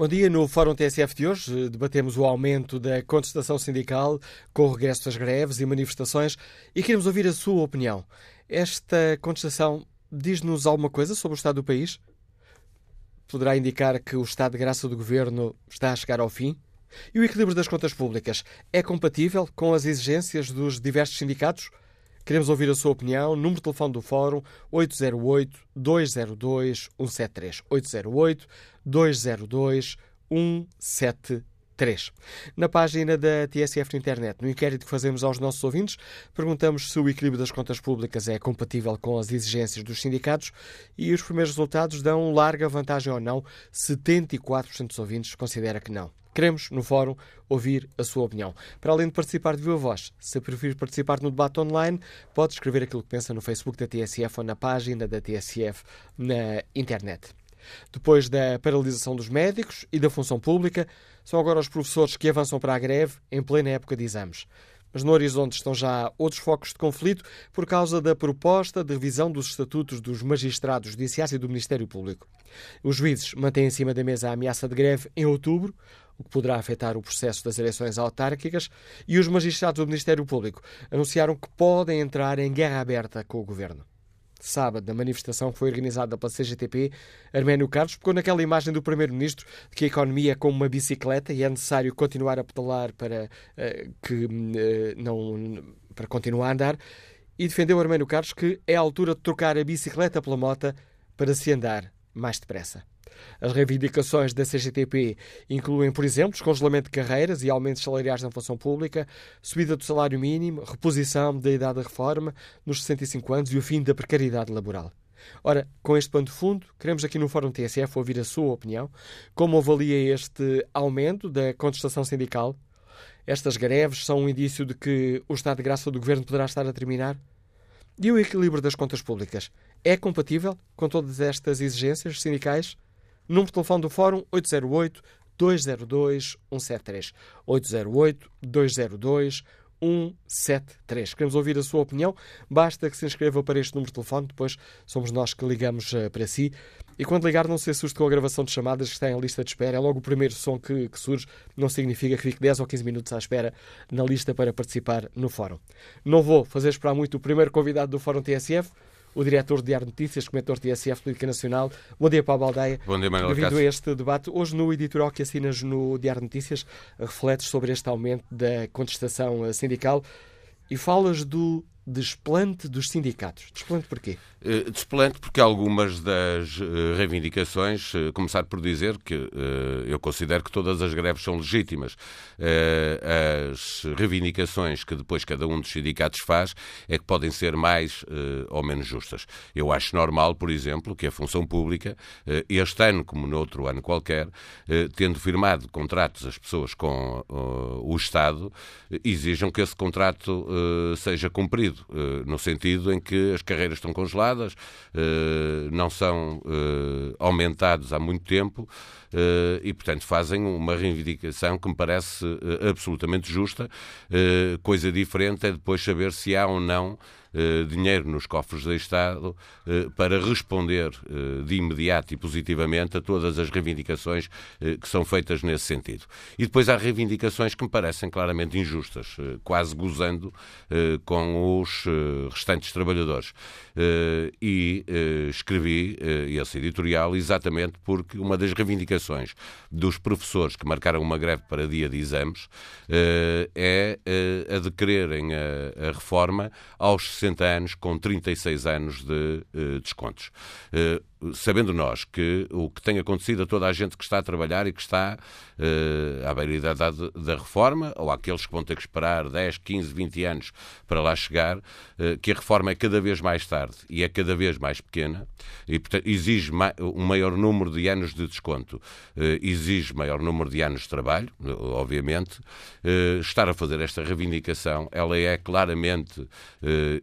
Bom dia. No Fórum TSF de hoje debatemos o aumento da contestação sindical com o regresso das greves e manifestações e queremos ouvir a sua opinião. Esta contestação diz-nos alguma coisa sobre o estado do país? Poderá indicar que o estado de graça do governo está a chegar ao fim? E o equilíbrio das contas públicas é compatível com as exigências dos diversos sindicatos? Queremos ouvir a sua opinião. Número de telefone do Fórum 808-202-173. 808-202-173. Na página da TSF na internet, no inquérito que fazemos aos nossos ouvintes, perguntamos se o equilíbrio das contas públicas é compatível com as exigências dos sindicatos e os primeiros resultados dão larga vantagem ou não. 74% dos ouvintes considera que não. Queremos, no fórum, ouvir a sua opinião. Para além de participar de viva voz, se preferir participar no debate online, pode escrever aquilo que pensa no Facebook da TSF ou na página da TSF na internet. Depois da paralisação dos médicos e da função pública, são agora os professores que avançam para a greve em plena época de exames. Mas no horizonte estão já outros focos de conflito por causa da proposta de revisão dos estatutos dos magistrados judiciais e do Ministério Público. Os juízes mantêm em cima da mesa a ameaça de greve em outubro, o que poderá afetar o processo das eleições autárquicas, e os magistrados do Ministério Público anunciaram que podem entrar em guerra aberta com o governo. Sábado, na manifestação que foi organizada pela CGTP, Arménio Carlos pegou naquela imagem do Primeiro-Ministro de que a economia é como uma bicicleta e é necessário continuar a pedalar para, uh, que, uh, não, para continuar a andar, e defendeu Arménio Carlos que é a altura de trocar a bicicleta pela moto para se andar mais depressa. As reivindicações da CGTP incluem, por exemplo, descongelamento de carreiras e aumentos salariais na função pública, subida do salário mínimo, reposição da idade da reforma nos 65 anos e o fim da precariedade laboral. Ora, com este pano de fundo, queremos aqui no Fórum TSF ouvir a sua opinião. Como avalia este aumento da contestação sindical? Estas greves são um indício de que o estado de graça do governo poderá estar a terminar? E o equilíbrio das contas públicas é compatível com todas estas exigências sindicais? Número de telefone do Fórum 808 202 173. 808 202 173. Queremos ouvir a sua opinião. Basta que se inscreva para este número de telefone, depois somos nós que ligamos uh, para si. E quando ligar, não se assuste com a gravação de chamadas que está em lista de espera. É logo o primeiro som que, que surge. Não significa que fique 10 ou 15 minutos à espera na lista para participar no fórum. Não vou fazer esperar muito o primeiro convidado do Fórum TSF o diretor de Diário Notícias, comentor de TSF Política Nacional. Bom dia, Paulo Baldeia. Bom dia, Manuel Bem-vindo a este debate. Hoje, no editorial que assinas no Diário Notícias, refletes sobre este aumento da contestação sindical e falas do desplante dos sindicatos. Desplante porquê? Uh, desplante porque algumas das uh, reivindicações, uh, começar por dizer que eu considero que todas as greves são legítimas. as reivindicações que depois cada um dos sindicatos faz é que podem ser mais ou menos justas. Eu acho normal, por exemplo, que a função pública, este ano como no outro ano qualquer, tendo firmado contratos as pessoas com o Estado, exijam que esse contrato seja cumprido eh, no sentido em que as carreiras estão congeladas, eh, não são eh, aumentadas há muito tempo e, portanto, fazem uma reivindicação que me parece absolutamente justa. Coisa diferente é depois saber se há ou não dinheiro nos cofres do Estado eh, para responder eh, de imediato e positivamente a todas as reivindicações que são feitas nesse sentido. E depois há reivindicações que me parecem claramente injustas, quase gozando com os restantes trabalhadores. E escrevi esse editorial exatamente porque uma das reivindicações dos professores que marcaram uma greve para dia de exames é a de quererem a reforma aos 60 anos com 36 anos de uh, descontos. Uh, sabendo nós que o que tem acontecido a toda a gente que está a trabalhar e que está uh, à beira da, da reforma, ou àqueles que vão ter que esperar 10, 15, 20 anos para lá chegar, que a reforma é cada vez mais tarde e é cada vez mais pequena e, portanto, exige ma um maior número de anos de desconto, exige maior número de anos de trabalho, obviamente. estar a fazer esta reivindicação, ela é claramente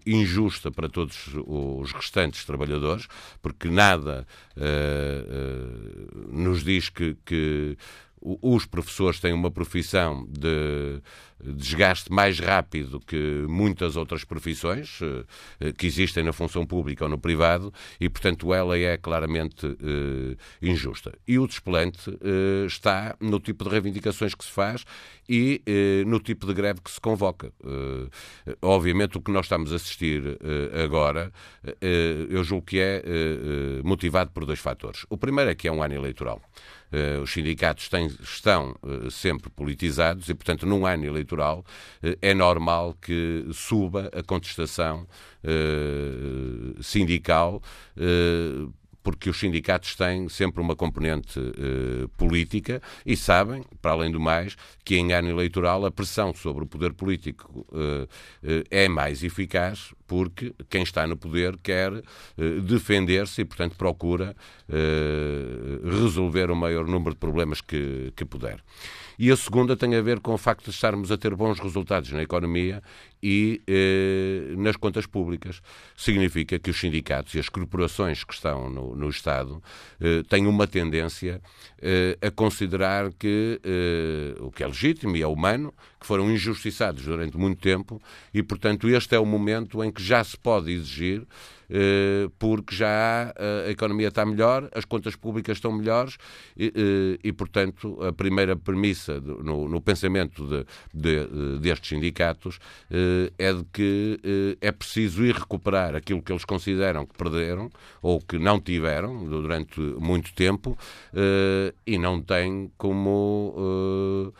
injusta para todos os restantes trabalhadores, porque nada uh, uh, nos diz que, que os professores têm uma profissão de desgaste mais rápido que muitas outras profissões eh, que existem na função pública ou no privado e, portanto, ela é claramente uh, injusta. E o desplante está no tipo de reivindicações que se faz e no tipo de greve que se convoca. obviamente, o que nós estamos a assistir agora, eu julgo que é motivado por dois fatores. O primeiro é que é um ano eleitoral. Uh, os sindicatos têm, estão uh, sempre politizados e, portanto, num ano eleitoral uh, é normal que suba a contestação sindical porque os sindicatos têm sempre uma componente uh, política e sabem, para além do mais, que em ano eleitoral a pressão sobre o poder político uh, uh, é mais eficaz porque quem está no poder quer defender-se e, portanto, procura resolver o maior número de problemas que, que puder. E a segunda tem a ver com o facto de estarmos a ter bons resultados na economia e eh, nas contas públicas. Significa que os sindicatos e as corporações que estão no, no Estado eh, têm uma tendência eh, a considerar que eh, o que é legítimo e é humano, que foram injustiçados durante muito tempo e, portanto, este é o momento em que já se pode exigir porque já a economia está melhor, as contas públicas estão melhores e, eh, e portanto, a primeira premissa no, no pensamento de, de, destes sindicatos eh, é de que é preciso ir recuperar aquilo que eles consideram que perderam ou que não tiveram durante muito tempo e não têm como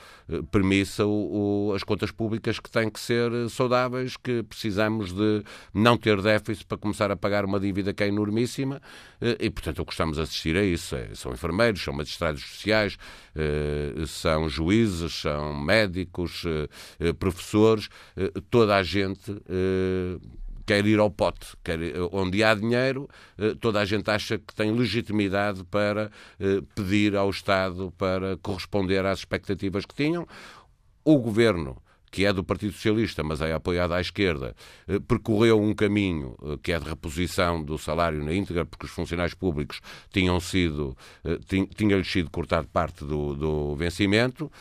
premissa o, o, as contas públicas que têm que ser saudáveis, que precisamos de não ter déficit para começar a pagar uma dívida que é enormíssima eh, e, portanto, o que estamos a assistir a isso. É, são enfermeiros, são magistrados sociais, eh, são juízes, são médicos, eh, professores, toda a gente quer ir ao pote. Quer, onde há dinheiro, eh, toda a gente acha que tem legitimidade para eh, pedir ao Estado para corresponder às expectativas que tinham. O governo que é do Partido Socialista, mas é apoiado à esquerda, eh, percorreu um caminho que é de reposição do salário na íntegra, porque os funcionários públicos tinham sido, tinha-lhes sido cortado parte do, do vencimento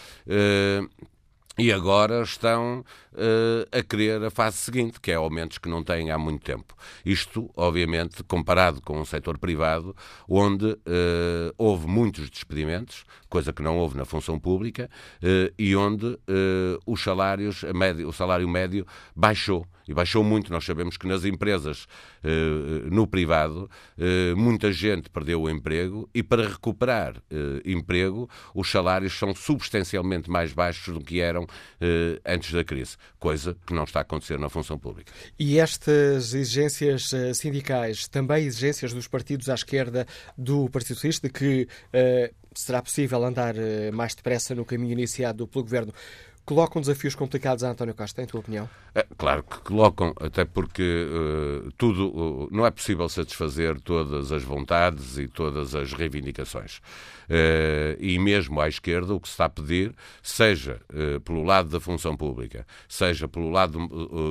e agora estão uh, a querer a fase seguinte, que é aumentos que não têm há muito tempo. Isto, obviamente, comparado com o setor privado, onde uh, houve muitos despedimentos, coisa que não houve na função pública, uh, e onde os salários, médio, o salário médio baixou. E baixou muito. Nós sabemos que nas empresas, no privado, muita gente perdeu o emprego e para recuperar emprego, os salários são substancialmente mais baixos do que eram antes da crise coisa que não está a acontecer na função pública. E estas exigências eh, sindicais, também exigências dos partidos à esquerda do Partido Socialista, que será possível andar mais depressa no caminho iniciado pelo Governo, colocam desafios complicados a António Costa, em tua opinião? É, claro que colocam, até porque uh, tudo uh, não é possível satisfazer todas as vontades e todas as reivindicações. Uh, e mesmo à esquerda, o que se está a pedir, seja pelo lado da função pública, seja pelo lado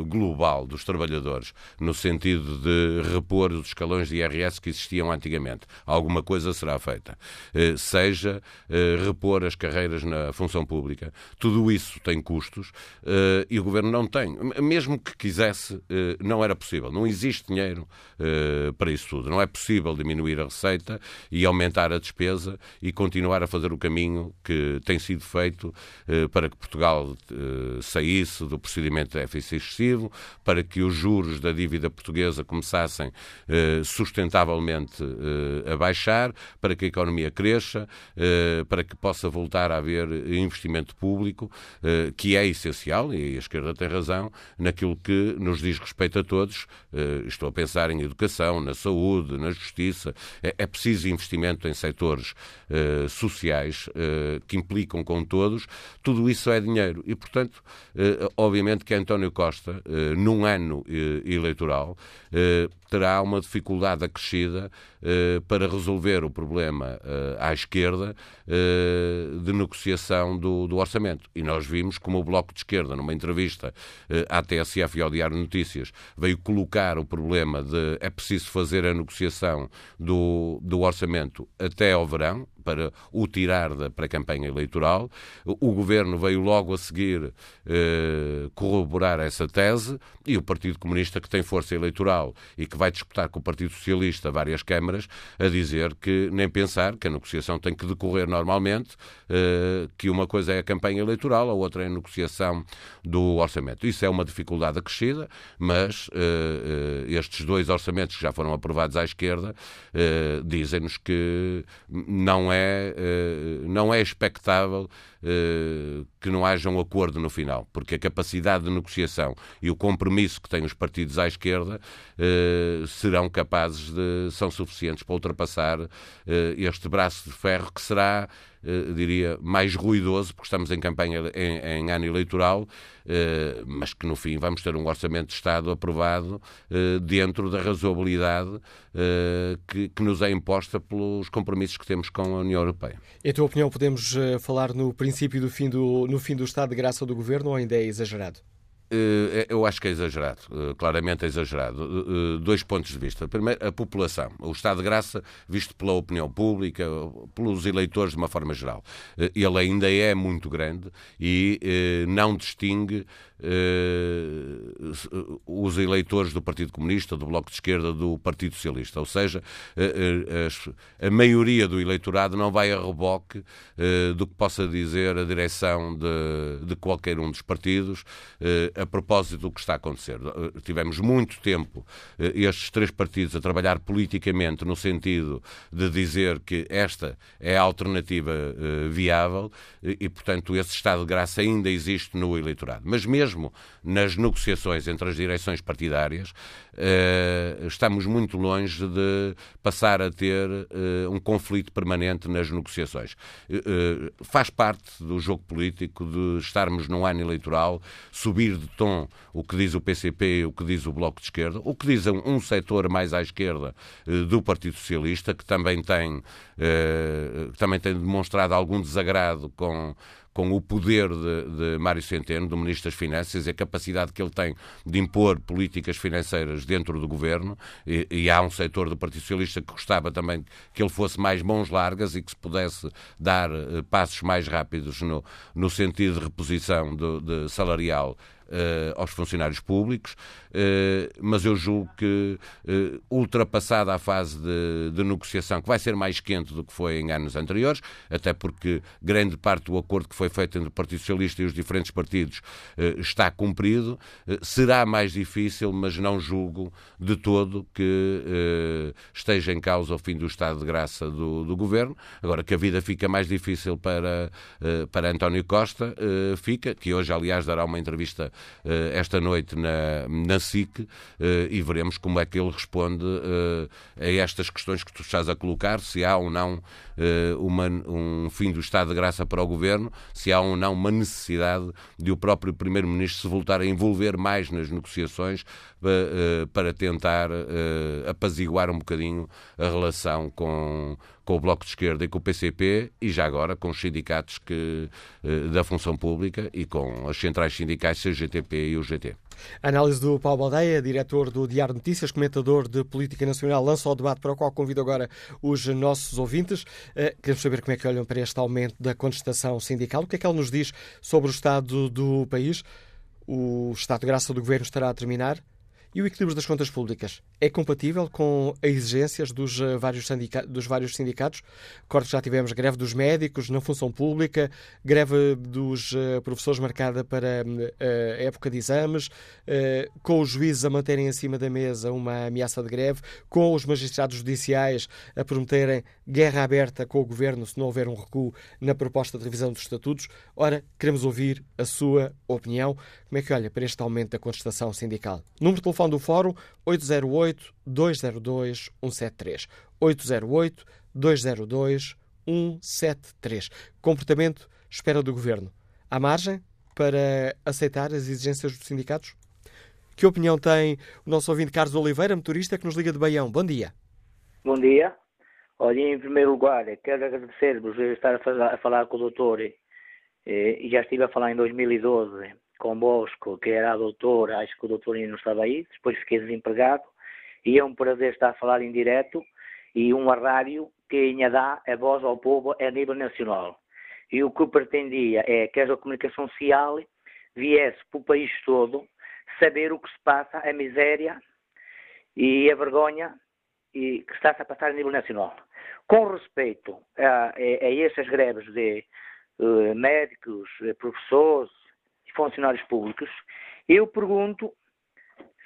global dos trabalhadores, no sentido de repor os escalões de IRS que existiam antigamente, alguma coisa será feita. seja repor as carreiras na função pública, tudo isso tem custos uh, e o governo não tem. Mesmo que quisesse, uh, não era possível. Não existe dinheiro uh, para isso tudo. Não é possível diminuir a receita e aumentar a despesa e continuar a fazer o caminho que tem sido feito para que Portugal saísse do procedimento de déficit excessivo, para que os juros da dívida portuguesa começassem sustentavelmente a baixar, para que a economia cresça, para que possa voltar a haver investimento público que é essencial, e a esquerda tem razão, naquilo que nos diz respeito a todos. Eh, estou a pensar em educação, na saúde, na justiça. É, é preciso investimento em setores uh, sociais que implicam com todos. Tudo isso é dinheiro. E, portanto, obviamente que António Costa, num ano eleitoral, terá uma dificuldade acrescida eh, para resolver o problema eh, à esquerda eh, de negociação do, do, orçamento. E nós vimos como o Bloco de Esquerda, numa entrevista à TSF e ao Diário Notícias, veio colocar o problema de é preciso fazer a negociação do, do orçamento até ao verão, para o tirar da pré-campanha eleitoral. O governo veio logo a seguir eh, corroborar essa tese e o Partido Comunista, que tem força eleitoral e que vai disputar com o Partido Socialista várias câmaras, a dizer que nem pensar que a negociação tem que decorrer normalmente, eh, que uma coisa é a campanha eleitoral, a outra é a negociação do orçamento. Isso é uma dificuldade acrescida, mas eh, estes dois orçamentos que já foram aprovados à esquerda dizem-nos que não é, não é expectável que não haja um acordo no final, porque a capacidade de negociação e o compromisso que têm os partidos à esquerda eh, serão capazes de, são suficientes para ultrapassar eh, este braço de ferro que será eh, diria, mais ruidoso, porque estamos em campanha em, em ano eleitoral, eh, mas que no fim vamos ter um orçamento de Estado aprovado eh, dentro da razoabilidade que, que, nos é imposta pelos compromissos que temos com a União Europeia. Em tua opinião, podemos falar no princípio do fim do, no fim do Estado de Graça do Governo ou ainda é exagerado? Eh, eu acho que é exagerado, eh, claramente é exagerado. Eh, dois pontos de vista. Primeiro, a população, o Estado de Graça, visto pela opinião pública, pelos eleitores de uma forma geral. Ele ainda é muito grande e não distingue uh, os eleitores do Partido Comunista, do Bloco de Esquerda, do Partido Socialista. Ou seja, uh, a maioria do eleitorado não vai a reboque do que possa dizer a direção de, de qualquer um dos partidos a propósito do que está a acontecer. Tivemos muito tempo estes três partidos a trabalhar politicamente no sentido de dizer que esta é a alternativa viável e, portanto, esse estado de graça ainda existe no eleitorado. Mas mesmo mesmo nas negociações entre as direções partidárias, eh, estamos muito longe de passar a ter eh, um conflito permanente nas negociações. Eh, faz parte do jogo político de estarmos num ano eleitoral, subir de tom o que diz o PCP, o que diz o Bloco de Esquerda, o que diz um, setor mais à esquerda do Partido Socialista, que também tem, também tem demonstrado algum desagrado com com o poder de, de Mário Centeno, do Ministro das Finanças, e a capacidade que ele tem de impor políticas financeiras dentro do governo, e, e, há um setor do Partido Socialista que gostava também que ele fosse mais mãos largas e que se pudesse dar uh, passos mais rápidos no, no sentido de reposição do, de salarial aos funcionários públicos, uh, mas eu julgo que, uh, ultrapassada a fase de, de, negociação, que vai ser mais quente do que foi em anos anteriores, até porque grande parte do acordo que foi feito entre o Partido Socialista e os diferentes partidos está cumprido, será mais difícil, mas não julgo de todo que esteja em causa o fim do estado de graça do, do governo. Agora que a vida fica mais difícil para, para António Costa, fica, que hoje, aliás, dará uma entrevista eh, esta noite na, na SIC eh, e veremos como é que ele responde eh, a estas questões que tu estás a colocar, se há ou não uma, um fim do estado de graça para o governo, se há ou não uma necessidade de o próprio Primeiro-Ministro se voltar a envolver mais nas negociações para tentar apaziguar um bocadinho a relação com, com o Bloco de Esquerda e com o PCP e já agora com os sindicatos que, da função pública e com as centrais sindicais CGTP e o GT. Análise do Paulo Baldeia, diretor do Diário Notícias, comentador de política nacional, lança o debate para o qual convido agora os nossos ouvintes. Queremos saber como é que olham para este aumento da contestação sindical. O que é que ele nos diz sobre o estado do país? O estado de graça do governo estará a terminar? E o equilíbrio das contas públicas é compatível com as exigências dos eh, vários, dos vários sindicatos? Já tivemos greve dos médicos na função pública, greve dos uh, professores marcada para uh, a época de exames, com os juízes a manterem acima da mesa uma ameaça de greve, com os magistrados judiciais a prometerem guerra aberta com o governo se não houver um recuo na proposta de revisão dos estatutos. Ora, queremos ouvir a sua opinião. Como é que olha para este aumento da contestação sindical? Número de telefone do Fórum 808-202-173. 808-202-173. Comportamento espera do Governo. Há margem para aceitar as exigências dos sindicatos? Que opinião tem o nosso ouvinte Carlos Oliveira, motorista que nos liga de Baião? Bom dia. Bom dia. Olha, em primeiro lugar, quero agradecer-vos estar a falar, a falar com o doutor. Eh, e já estive a falar em 2012 convosco, que era a doutora, acho que o doutor ainda não estava aí, depois fiquei desempregado, e é um prazer estar a falar em direto, e uma rádio quem a dá a voz ao povo a nível nacional. E o que pretendia é que a comunicação social viesse para o país todo saber o que se passa, a miséria e a vergonha e que está-se a passar a nível nacional. Com respeito a, a, a essas greves de uh, médicos, eh, professores funcionários públicos, eu pergunto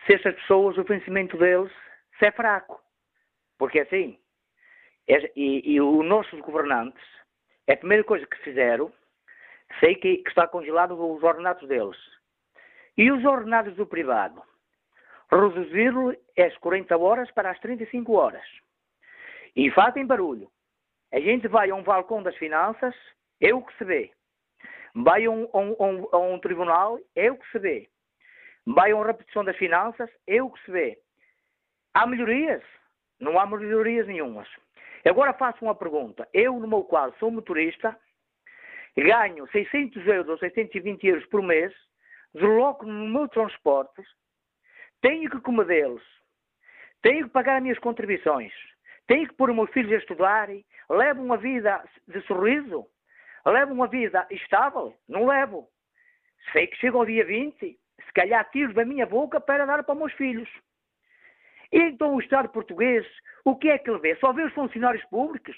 se essas pessoas, o vencimento deles, se é fraco. Porque assim, é, e, e os nossos governantes, a primeira coisa que fizeram, sei que, que está congelado os ordenados deles. E os ordenados do privado? Reduziram as 40 horas para as 35 horas. E fazem barulho. A gente vai a um balcão das finanças, é o que se vê. Vai a um, um, um tribunal, é o que se vê. Vai a uma repetição das finanças, é o que se vê. Há melhorias? Não há melhorias nenhumas. Agora faço uma pergunta. Eu, no meu caso, sou motorista, ganho 600 euros ou 620 euros por mês, desloco no meu transporte, tenho que comer deles, tenho que pagar as minhas contribuições, tenho que pôr os meus filhos a estudarem, levo uma vida de sorriso, levo uma vida estável, não levo. Sei que chego ao dia 20, se calhar tiro da minha boca para dar para os meus filhos. E então o Estado português, o que é que ele vê? Só vê os funcionários públicos.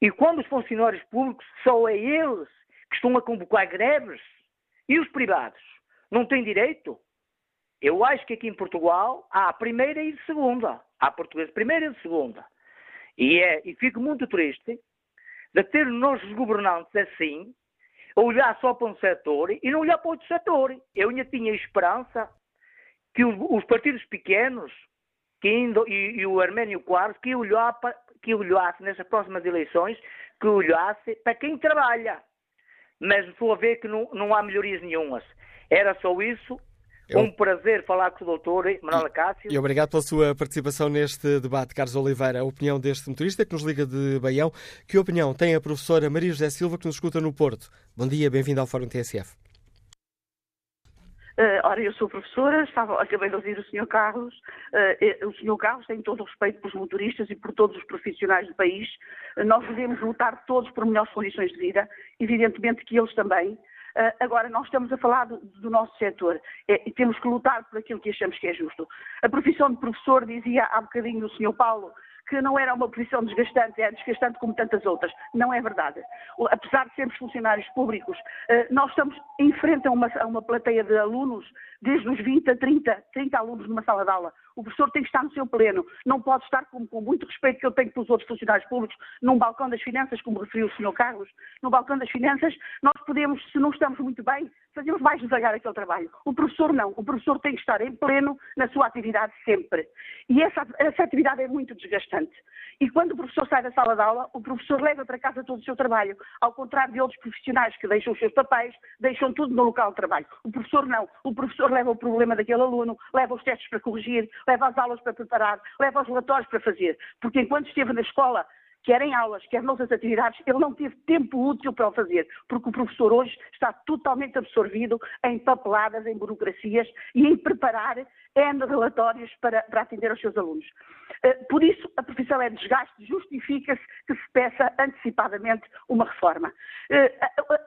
E quando os funcionários públicos, só é eles que estão a convocar greves. E os privados? Não têm direito? Eu acho que aqui em Portugal há a primeira e a segunda. Há português primeira e segunda. E, é, e fico muito triste de ter nossos governantes assim, olhar só para um setor e não olhar para outro setor. Eu ainda tinha esperança que os, os partidos pequenos que indo, e, e, o Arménio Quartos que, que olhasse nessas próximas eleições, que olhasse para quem trabalha. Mas estou a ver que não, não há melhorias nenhumas. Era só isso eu... Um prazer falar com o doutor Manuel Cássio. E obrigado pela sua participação neste debate, Carlos Oliveira. A opinião deste motorista que nos liga de Baião. Que opinião tem a professora Maria José Silva que nos escuta no Porto? Bom dia, bem-vindo ao Fórum TSF. Uh, ora, eu sou professora, estava, acabei de ouvir o Sr. Carlos. Uh, o Sr. Carlos tem todo o respeito pelos motoristas e por todos os profissionais do país. Uh, nós devemos lutar todos por melhores condições de vida, evidentemente que eles também. Uh, agora, nós estamos a falar do, do nosso setor é, e temos que lutar por aquilo que achamos que é justo. A profissão de professor, dizia há bocadinho o Sr. Paulo, que não era uma profissão desgastante, é desgastante como tantas outras. Não é verdade. Apesar de sermos funcionários públicos, uh, nós estamos em frente a uma, a uma plateia de alunos, desde os 20 a 30, 30 alunos numa sala de aula. O professor tem que estar no seu pleno, não pode estar, com, com muito respeito que eu tenho pelos outros funcionários públicos, num balcão das finanças, como referiu o Sr. Carlos, no balcão das finanças, nós podemos, se não estamos muito bem, fazemos mais devagar aquele trabalho. O professor não, o professor tem que estar em pleno na sua atividade sempre. E essa, essa atividade é muito desgastante. E quando o professor sai da sala de aula, o professor leva para casa todo o seu trabalho, ao contrário de outros profissionais que deixam os seus papéis, deixam tudo no local de trabalho. O professor não. O professor leva o problema daquele aluno, leva os testes para corrigir, leva as aulas para preparar, leva os relatórios para fazer. Porque enquanto esteve na escola, quer em aulas, quer noutras atividades, ele não teve tempo útil para o fazer, porque o professor hoje está totalmente absorvido em papeladas, em burocracias e em preparar N relatórios para, para atender aos seus alunos. Eh, por isso, a profissão é desgaste, justifica-se que se peça antecipadamente uma reforma. Eh,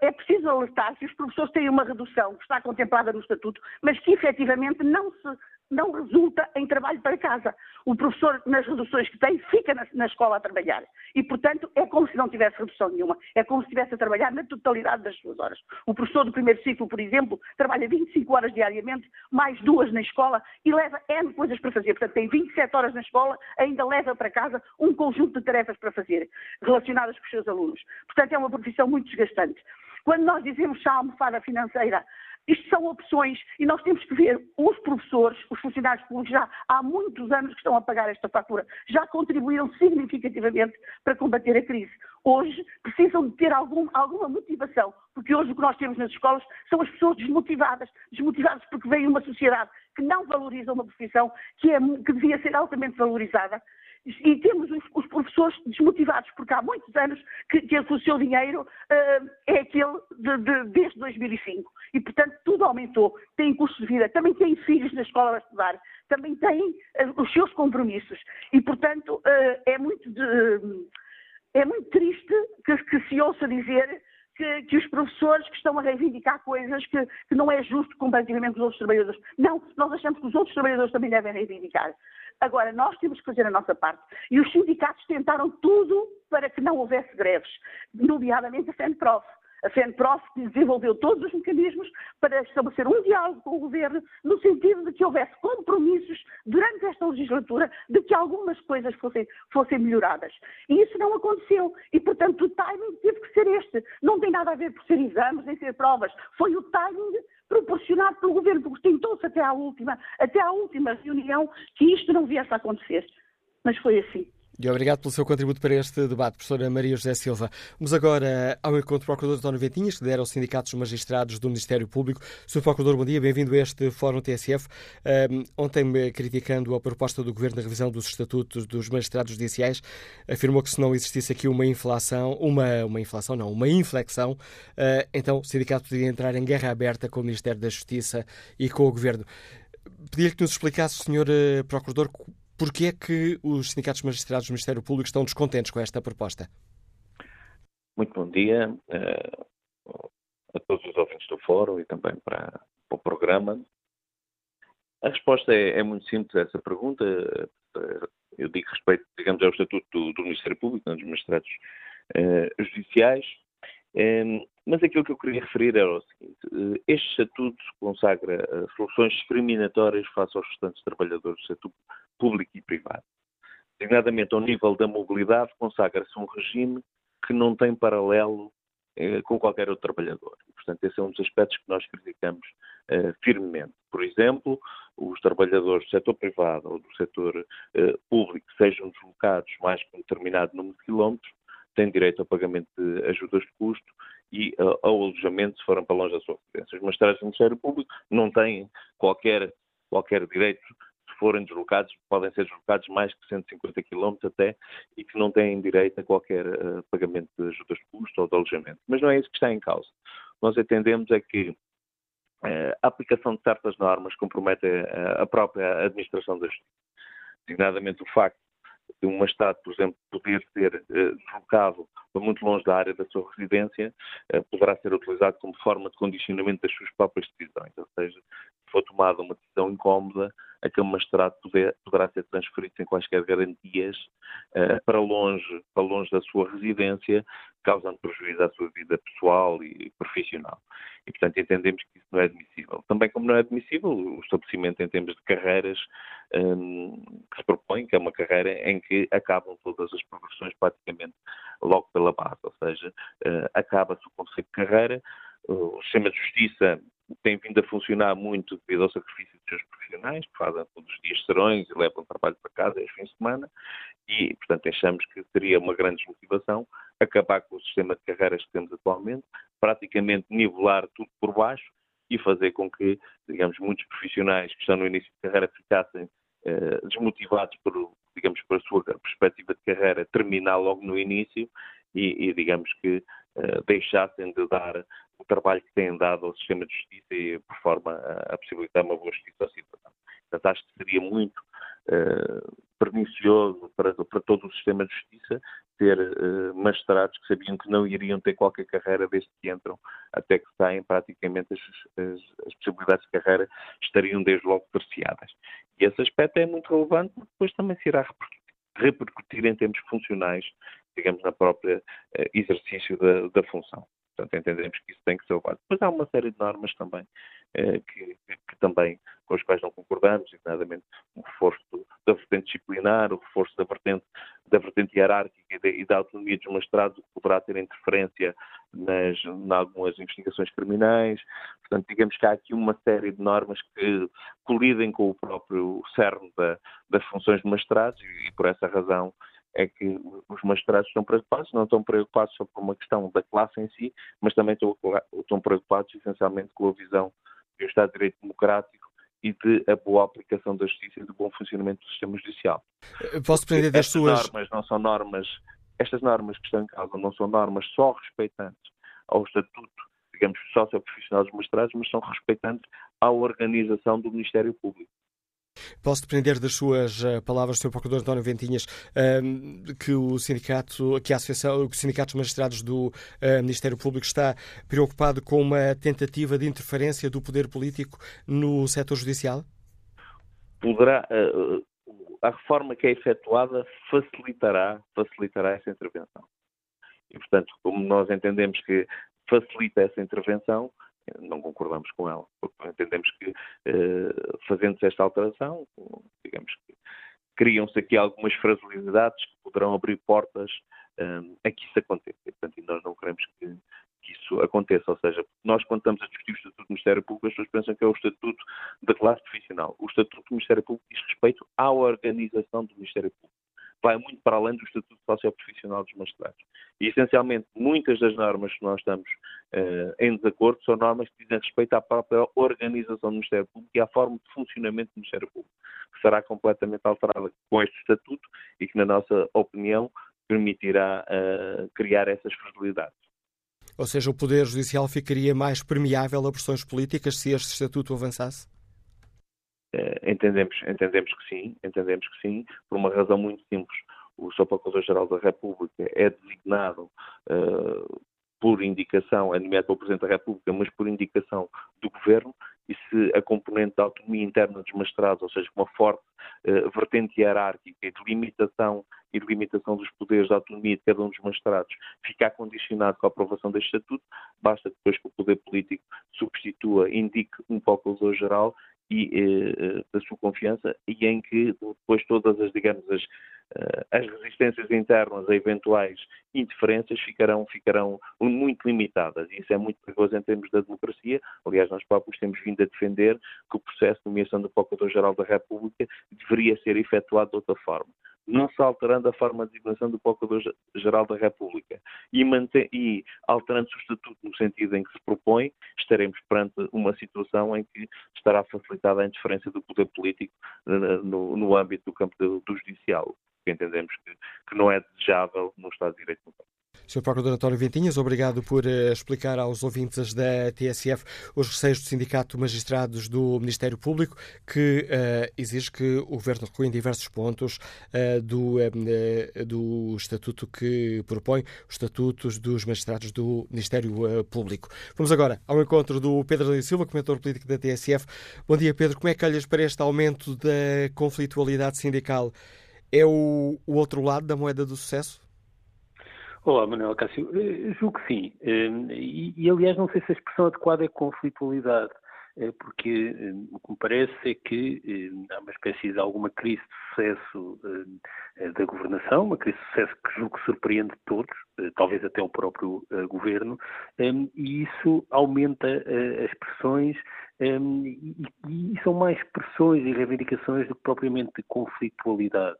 é preciso alertar que os professores têm uma redução que está contemplada no Estatuto, mas que efetivamente não se não resulta em trabalho para casa. O professor, nas reduções que tem, fica na, na, escola a trabalhar. E, portanto, é como se não tivesse redução nenhuma. É como se estivesse a trabalhar na totalidade das suas horas. O professor do primeiro ciclo, por exemplo, trabalha 25 horas diariamente, mais duas na escola, e leva N coisas para fazer. Portanto, tem 27 horas na escola, ainda leva para casa um conjunto de tarefas para fazer, relacionadas com os seus alunos. Portanto, é uma profissão muito desgastante. Quando nós dizemos que a almofada financeira isto são opções e nós temos que ver os professores, os funcionários públicos já há muitos anos que estão a pagar esta fatura, já contribuíram significativamente para combater a crise. Hoje precisam de ter algum, alguma motivação, porque hoje o que nós temos nas escolas são as pessoas desmotivadas, desmotivadas porque vem uma sociedade que não valoriza uma profissão que, é, que devia ser altamente valorizada e temos os, os, professores desmotivados, porque há muitos anos que, que o seu dinheiro uh, é aquele de, de, desde 2005. E, portanto, tudo aumentou. Tem custos de vida, também têm filhos na escola a estudar, também têm uh, os seus compromissos. E, portanto, uh, é, muito de, é muito triste que, que se ouça dizer que, que, os professores que estão a reivindicar coisas que, que, não é justo comparativamente com os outros trabalhadores. Não, nós achamos que os outros trabalhadores também devem reivindicar. Agora, nós temos que fazer a nossa parte. E os sindicatos tentaram tudo para que não houvesse greves, nomeadamente a FENPROF a FENPROF desenvolveu todos os mecanismos para estabelecer um diálogo com o Governo, no sentido de que houvesse compromissos durante esta legislatura de que algumas coisas fossem, fossem melhoradas. E isso não aconteceu. E, portanto, o timing teve que ser este. Não tem nada a ver por ser exames, nem ser provas. Foi o timing proporcionado pelo Governo, porque tentou-se até à última, até à última reunião que isto não viesse a acontecer. Mas foi assim. E obrigado pelo seu contributo para este debate, professora Maria José Silva. Vamos agora ao encontro do Procurador António Ventinhas, que lidera os sindicatos magistrados do Ministério Público. Sr. Procurador, bom dia, bem-vindo a este Fórum TSF. Um, ontem, criticando a proposta do Governo na revisão dos estatutos dos magistrados judiciais, afirmou que se não existisse aqui uma inflação, uma, uma inflação não, uma inflexão, uh, então o sindicato poderia entrar em guerra aberta com o Ministério da Justiça e com o Governo. Pedia-lhe que nos explicasse, Sr. Uh, Procurador, Porquê é que os sindicatos magistrados do Ministério Público estão descontentes com esta proposta? Muito bom dia uh, a todos os ouvintes do fórum e também para, para o programa. A resposta é, é, muito simples a essa pergunta. Eu digo respeito, digamos, ao Estatuto do, do Ministério Público, dos magistrados uh, judiciais, um, mas aquilo que eu queria referir era o seguinte: este estatuto consagra soluções discriminatórias face aos restantes trabalhadores do setor público e privado. Designadamente, ao nível da mobilidade, consagra-se um regime que não tem paralelo eh, com qualquer outro trabalhador. portanto, esse é um dos aspectos que nós criticamos eh, firmemente. Por exemplo, os trabalhadores do setor privado ou do setor eh, público sejam deslocados mais que um determinado número de quilómetros, têm direito ao pagamento de ajudas de custo e uh, ao alojamento se forem para longe da sua residência. Os magistrados do Ministério Público não têm qualquer, qualquer direito forem deslocados, podem ser deslocados mais que 150 km até, e que não têm direito a qualquer uh, pagamento de ajudas de custo ou de alojamento. Mas não é isso que está em causa. Nós entendemos é que uh, a aplicação de certas normas compromete a, a própria administração da justiça. Designadamente o facto de um magistrado, por exemplo, poder ser deslocado para muito longe da área da sua residência, poderá ser utilizado como forma de condicionamento das suas próprias decisões. Ou seja, se for tomada uma decisão incómoda, aquele magistrado poder, poderá ser transferido sem quaisquer garantias uh, para, longe, para longe da sua residência, causando prejuízo à sua vida pessoal e profissional. E, portanto, entendemos que isso não é admissível. Também, como não é admissível, o estabelecimento em termos de carreiras um, que se propõe, que é uma carreira em que acabam todas as progressões praticamente logo pela base, ou seja, uh, acaba-se o conceito de carreira, o sistema de justiça tem vindo a funcionar muito devido ao sacrifício dos seus profissionais, que fazem todos os dias serões e levam trabalho para casa aos fins de semana, e, portanto, achamos que seria uma grande desmotivação acabar com o sistema de carreiras que temos atualmente, praticamente nivelar tudo por baixo e fazer com que, digamos, muitos profissionais que estão no início de carreira ficassem eh, desmotivados por, digamos, por a sua perspectiva de carreira terminar logo no início e, e digamos que eh, deixassem de dar o trabalho que têm dado ao sistema de justiça e por forma a, a possibilitar uma boa justiça ao cidadão. Portanto, acho que seria muito uh, pernicioso para, para, todo o sistema de justiça ter uh, magistrados que sabiam que não iriam ter qualquer carreira desde que entram até que saem, praticamente as, as, as possibilidades de carreira estariam desde logo terciadas. E esse aspecto é muito relevante porque depois também se irá repercutir em termos funcionais digamos, na própria eh, exercício da, da função. Portanto, entendemos que isso tem que ser levado. Depois há uma série de normas também eh, que, que, também com as quais não concordamos, nomeadamente o reforço da vertente disciplinar, o reforço da vertente, da vertente hierárquica e da, e da autonomia dos magistrados, que poderá ter interferência nas, em algumas investigações criminais. Portanto, digamos que há aqui uma série de normas que colidem com o próprio cerne da, das funções de magistrados e, e por essa razão é que os magistrados estão preocupados, não estão preocupados só por uma questão da classe em si, mas também estão, estão preocupados essencialmente com a visão um Estado de Direito democrático e de a boa aplicação da justiça e do bom funcionamento do sistema judicial. Posso depender das Estas suas. normas não são normas, estas normas que estão em causa não são normas só respeitantes ao estatuto, digamos, socioprofissional dos magistrados, mas são respeitantes à organização do Ministério Público. Posso depender das suas uh, palavras, Sr. Procurador António Ventinhas, uh, que o sindicato, que a Associação, que o Sindicato dos Magistrados do uh, Ministério Público está preocupado com uma tentativa de interferência do poder político no setor judicial? Poderá, a reforma que é efetuada facilitará, facilitará essa intervenção. E, portanto, como nós entendemos que facilita essa intervenção, não concordamos com ela, porque entendemos que, eh, fazendo-se esta alteração, digamos que criam-se aqui algumas fragilidades que poderão abrir portas eh, a que isso aconteça. E, portanto, nós não queremos que, que, isso aconteça. Ou seja, nós, quando estamos a discutir o Estatuto do Ministério Público, as pessoas pensam que é o Estatuto da classe profissional. O Estatuto do Ministério Público diz respeito à organização do Ministério Público vai muito para além do Estatuto Socioprofissional dos Magistrados. E, essencialmente, muitas das normas que nós estamos uh, em desacordo são normas que dizem respeito à própria organização do Ministério Público e à forma de funcionamento do Ministério Público, que será completamente alterada com este Estatuto e que, na nossa opinião, permitirá uh, criar essas fragilidades. Ou seja, o Poder Judicial ficaria mais permeável a pressões políticas se este Estatuto avançasse? Uh, entendemos, entendemos que sim, entendemos que sim, por uma razão muito simples. O Sr. Procurador-Geral da República é designado uh, por indicação, é nomeado pelo Presidente da República, mas por indicação do Governo, e se a componente da autonomia interna dos magistrados, ou seja, uma forte uh, vertente hierárquica e de limitação e de limitação dos poderes da autonomia de cada um dos magistrados ficar condicionado com a aprovação deste estatuto, basta depois que o poder político substitua, indique um procurador-geral e eh, da sua confiança e em que depois todas as, digamos, as, eh, as resistências internas a eventuais interferências ficarão, ficarão muito limitadas. Isso é muito perigoso em termos da democracia. Aliás, nós próprios temos vindo a defender que o processo de nomeação do Procurador-Geral da República deveria ser efetuado de outra forma não se alterando a forma de designação do Procurador-Geral da República e, e alterando-se o estatuto no sentido em que se propõe, estaremos perante uma situação em que estará facilitada a interferência do poder político eh, no, no âmbito do campo do, do judicial, que entendemos que, que não é desejável no Estado de Direito. Sr. Procurador António Ventinhas, obrigado por uh, explicar aos ouvintes da TSF os receios do Sindicato de Magistrados do Ministério Público, que uh, exige que o Governo recua em diversos pontos uh, do, do estatuto que propõe, os estatutos dos magistrados do Ministério Público. Vamos agora ao encontro do Pedro da Silva, comentador político da TSF. Bom dia, Pedro. Como é que olhas para este aumento da conflitualidade sindical? É o, o outro lado da moeda do sucesso? Olá, Manuel Cássio. Eh, julgo que sim. Eh, e, e, aliás, não sei se a expressão adequada é conflitualidade, eh, porque o que me parece é que há uma espécie de alguma crise de sucesso da governação, uma crise de sucesso que julgo que surpreende todos, talvez até o próprio governo, e isso aumenta as pressões e, e são mais pressões e reivindicações do que propriamente conflitualidade.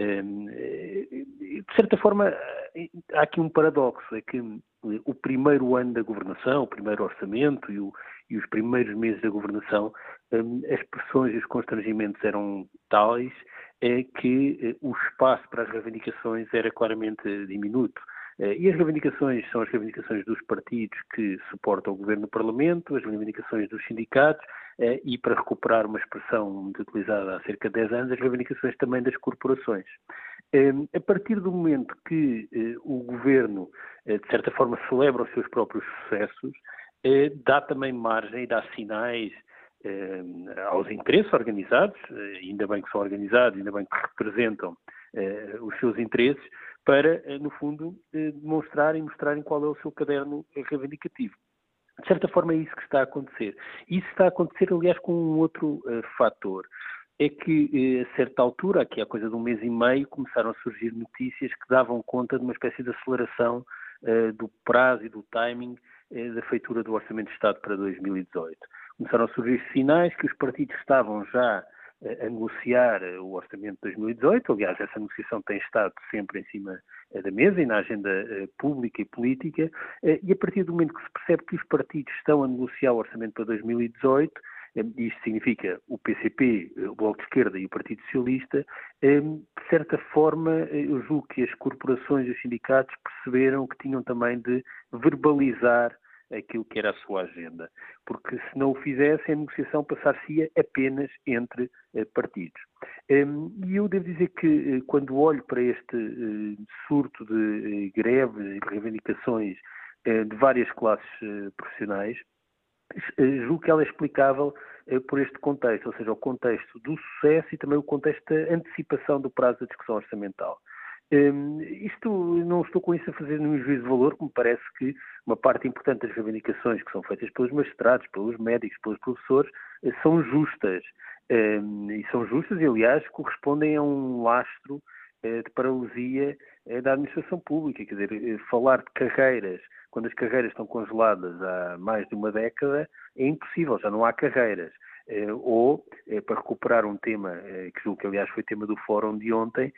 De certa forma, há aqui um paradoxo, é que o primeiro ano da governação, o primeiro orçamento e, o, e os primeiros meses da governação, as pressões e os constrangimentos eram tais é que eh, o espaço para as reivindicações era claramente diminuto. Eh, e as reivindicações são as reivindicações dos partidos que suportam o governo no Parlamento, as reivindicações dos sindicatos eh, e, para recuperar uma expressão utilizada há cerca de 10 anos, as reivindicações também das corporações. Eh, a partir do momento que eh, o governo, de certa forma, celebra os seus próprios sucessos, dá também margem e dá sinais aos interesses organizados, ainda bem que são organizados, ainda bem que representam os seus interesses, para, no fundo, demonstrar e mostrarem qual é o seu caderno reivindicativo. De certa forma é isso que está a acontecer. Isso está a acontecer, aliás, com um outro uh, fator. É que, uh, a certa altura, aqui há coisa de um mês e meio, começaram a surgir notícias que davam conta de uma espécie de aceleração uh, do prazo e do timing da feitura do Orçamento de Estado para 2018. Começaram a surgir sinais que os partidos estavam já a negociar o orçamento de 2018. Aliás, essa negociação tem estado sempre em cima eh, da mesa e na agenda eh, pública e política. Eh, e a partir do momento que se percebe que os partidos estão a negociar o orçamento para 2018, isto significa o PCP, o Bloco de Esquerda e o Partido Socialista, de certa forma, eu julgo que as corporações e os sindicatos perceberam que tinham também de verbalizar aquilo que era a sua agenda, porque se não o fizessem, a negociação passar-se-ia apenas entre eh, partidos. Um, e eu devo dizer que, eh, quando olho para este uh, surto de greves e reivindicações de várias classes profissionais, julgo que ela é explicável por este contexto, ou seja, o contexto do sucesso e também o contexto da antecipação do prazo da discussão orçamental. Um, isto, não estou com isso a fazer nenhum juízo de valor, como parece que uma parte importante das reivindicações que são feitas pelos magistrados, pelos médicos, pelos professores, eh, são justas. Um, e são justas e, aliás, correspondem a um lastro uh, de paralisia uh, da administração pública. Quer dizer, falar de carreiras, quando as carreiras estão congeladas há mais de uma década, é impossível, já não há carreiras. Ou, para recuperar um tema que julgo que, aliás, foi tema do fórum de ontem,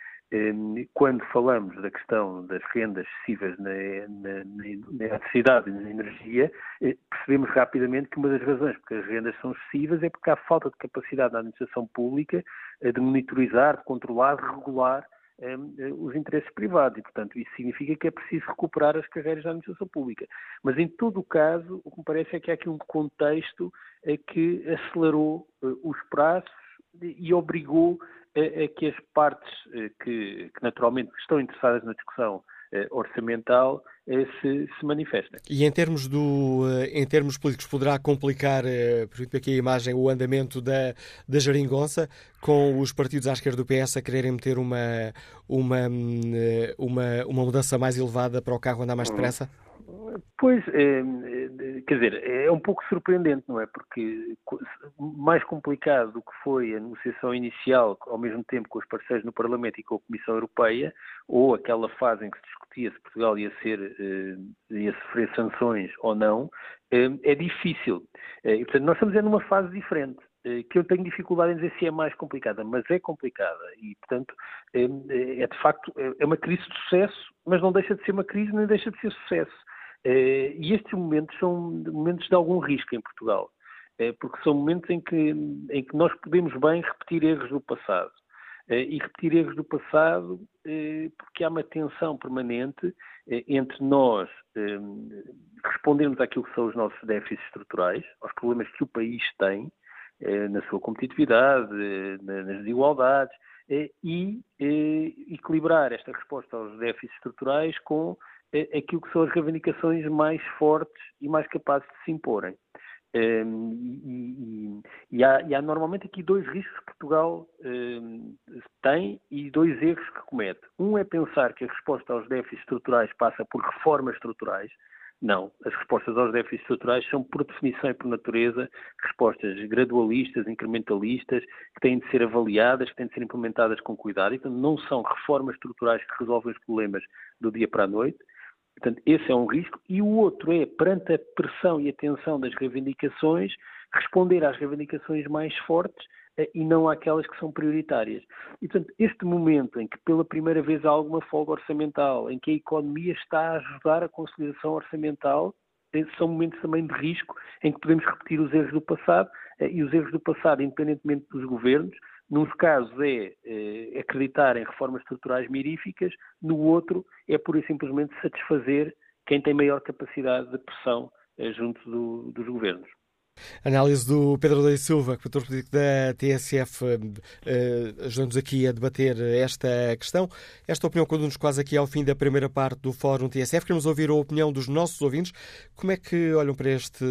quando falamos da questão das rendas excessivas na, na, na eletricidade e na energia, eh, percebemos rapidamente que uma das razões porque as rendas são excessivas é porque há falta de capacidade da administração pública eh, de monitorizar, de controlar, de regular ehm, eh, os interesses privados e, portanto, isso significa que é preciso recuperar as carreiras da administração pública. Mas, em todo o caso, o que me parece é que há aqui um contexto que acelerou os prazos e obrigou é, é que as partes eh, que, que, naturalmente estão interessadas na discussão eh, orçamental eh, se, se manifestem. E em termos, do, em termos políticos, poderá complicar, permite aqui a imagem, o andamento da, da geringonça, com os partidos à esquerda do PS a quererem meter uma, uma, uma, uma mudança mais elevada para o carro andar mais depressa? Pois, é, quer dizer, é um pouco surpreendente, não é? Porque mais complicado do que foi a negociação inicial, ao mesmo tempo com os parceiros no Parlamento e com a Comissão Europeia, ou aquela fase em que se discutia se Portugal ia, ser, eh, ia sofrer sanções ou não, é difícil. E, portanto, nós estamos numa fase diferente que eu tenho dificuldade em dizer se é mais complicada, mas é complicada e, portanto, é, é de facto é uma crise de sucesso, mas não deixa de ser uma crise nem deixa de ser sucesso. Eh, e estes momentos são momentos de algum risco em Portugal, eh, porque são momentos em que, em que nós podemos bem repetir erros do passado. Eh, e repetir erros do passado porque há uma tensão permanente entre nós respondermos àquilo que são os nossos déficits estruturais, aos problemas que o país tem, na sua competitividade, nas desigualdades, e equilibrar esta resposta aos déficits estruturais com aquilo que são as reivindicações mais fortes e mais capazes de se imporem. Um, e, e, e, há, e, há, normalmente aqui dois riscos que Portugal um, tem e dois erros que comete. Um é pensar que a resposta aos déficits estruturais passa por reformas estruturais. Não, as respostas aos déficits estruturais são, por definição e por natureza, respostas gradualistas, incrementalistas, que têm de ser avaliadas, que têm de ser implementadas com cuidado. Então, não são reformas estruturais que resolvem os problemas do dia para a noite. Portanto, esse é um risco. E o outro é, perante a pressão e a tensão das reivindicações, responder às reivindicações mais fortes eh, e não àquelas que são prioritárias. E, portanto, este momento em que pela primeira vez há alguma folga orçamental, em que a economia está a ajudar a consolidação orçamental, eh, são momentos também de risco em que podemos repetir os erros do passado eh, e os erros do passado, independentemente dos governos, Num casos é eh, acreditar em reformas estruturais miríficas, no outro é pura e simplesmente satisfazer quem tem maior capacidade de pressão eh, junto do, dos governos. Análise do Pedro Leite Silva, coordenador político da TSF, eh, ajudando-nos aqui a debater esta questão. Esta opinião conduz-nos quase aqui ao fim da primeira parte do Fórum TSF. Queremos ouvir a opinião dos nossos ouvintes. Como é que olham para este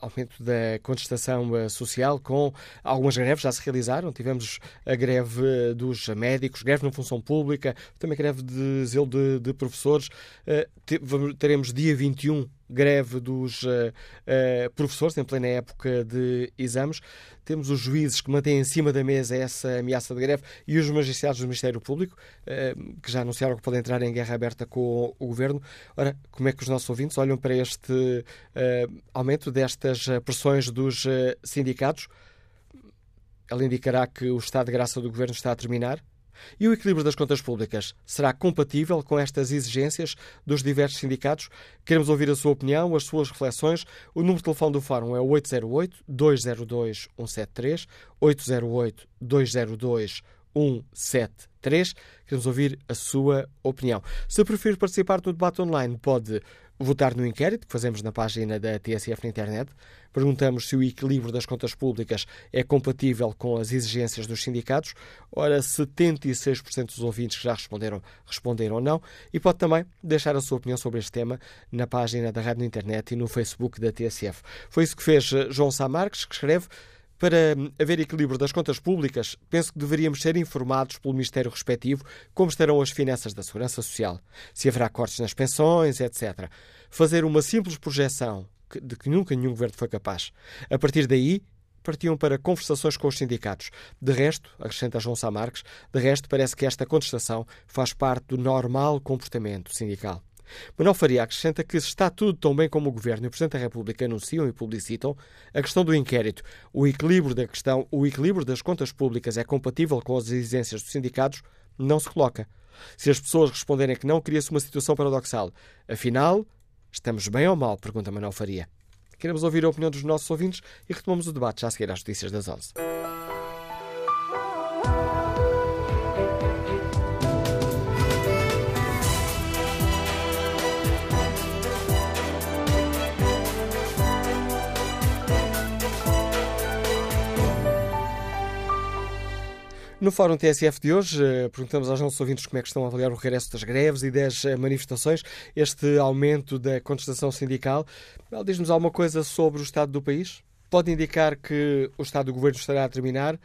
aumento da contestação eh, social com algumas greves já se realizaram? Tivemos a greve dos médicos, greve na função pública, também greve de zelo de, de professores. Eh, teremos dia 21 greve dos uh, uh, professores em plena época de exames. Temos os juízes que mantêm em cima da mesa essa ameaça de greve e os magistrados do Ministério Público, uh, que já anunciaram que podem entrar em guerra aberta com o governo. Ora, como é que os nossos ouvintes olham para este aumento destas pressões dos sindicatos? Ela indicará que o estado de graça do governo está a terminar? E o equilíbrio das contas públicas será compatível com estas exigências dos diversos sindicatos? Queremos ouvir a sua opinião, as suas reflexões. O número de telefone do Fórum é 808-202-173, 808-202-173. Queremos ouvir a sua opinião. Se preferir participar do debate online, pode votar no inquérito que fazemos na página da TSF na internet. Perguntamos se o equilíbrio das contas públicas é compatível com as exigências dos sindicatos. Ora, 76% dos ouvintes que já responderam, responderam não. E pode também deixar a sua opinião sobre este tema na página da Rádio na Internet e no Facebook da TSF. Foi isso que fez eh, João Sá Marques, que escreve para haver equilíbrio das contas públicas, penso que deveríamos ser informados pelo Ministério respectivo como estarão as finanças da Segurança Social, se haverá cortes nas pensões, etc. Fazer uma simples projeção de que nunca nenhum governo foi capaz. A partir daí, partiam para conversações com os sindicatos. De resto, acrescenta João Sá Marques, de resto parece que esta contestação faz parte do normal comportamento sindical. Manuel Faria acrescenta que se está tudo tão bem como o Governo e o Presidente da República anunciam e publicitam, a questão do inquérito, o equilíbrio da questão, o equilíbrio das contas públicas é compatível com as exigências dos sindicatos, não se coloca. Se as pessoas responderem que não, cria-se uma situação paradoxal. Afinal, estamos bem ou mal? Pergunta Manuel Faria. Queremos ouvir a opinião dos nossos ouvintes e retomamos o debate já a seguir às notícias das 11. No Fórum TSF de hoje, eh, perguntamos aos nossos ouvintes como é que estão a avaliar o regresso das greves e das eh, manifestações, este aumento da contestação sindical. Diz-nos alguma coisa sobre o estado do país? Pode indicar que o estado do governo estará a terminar?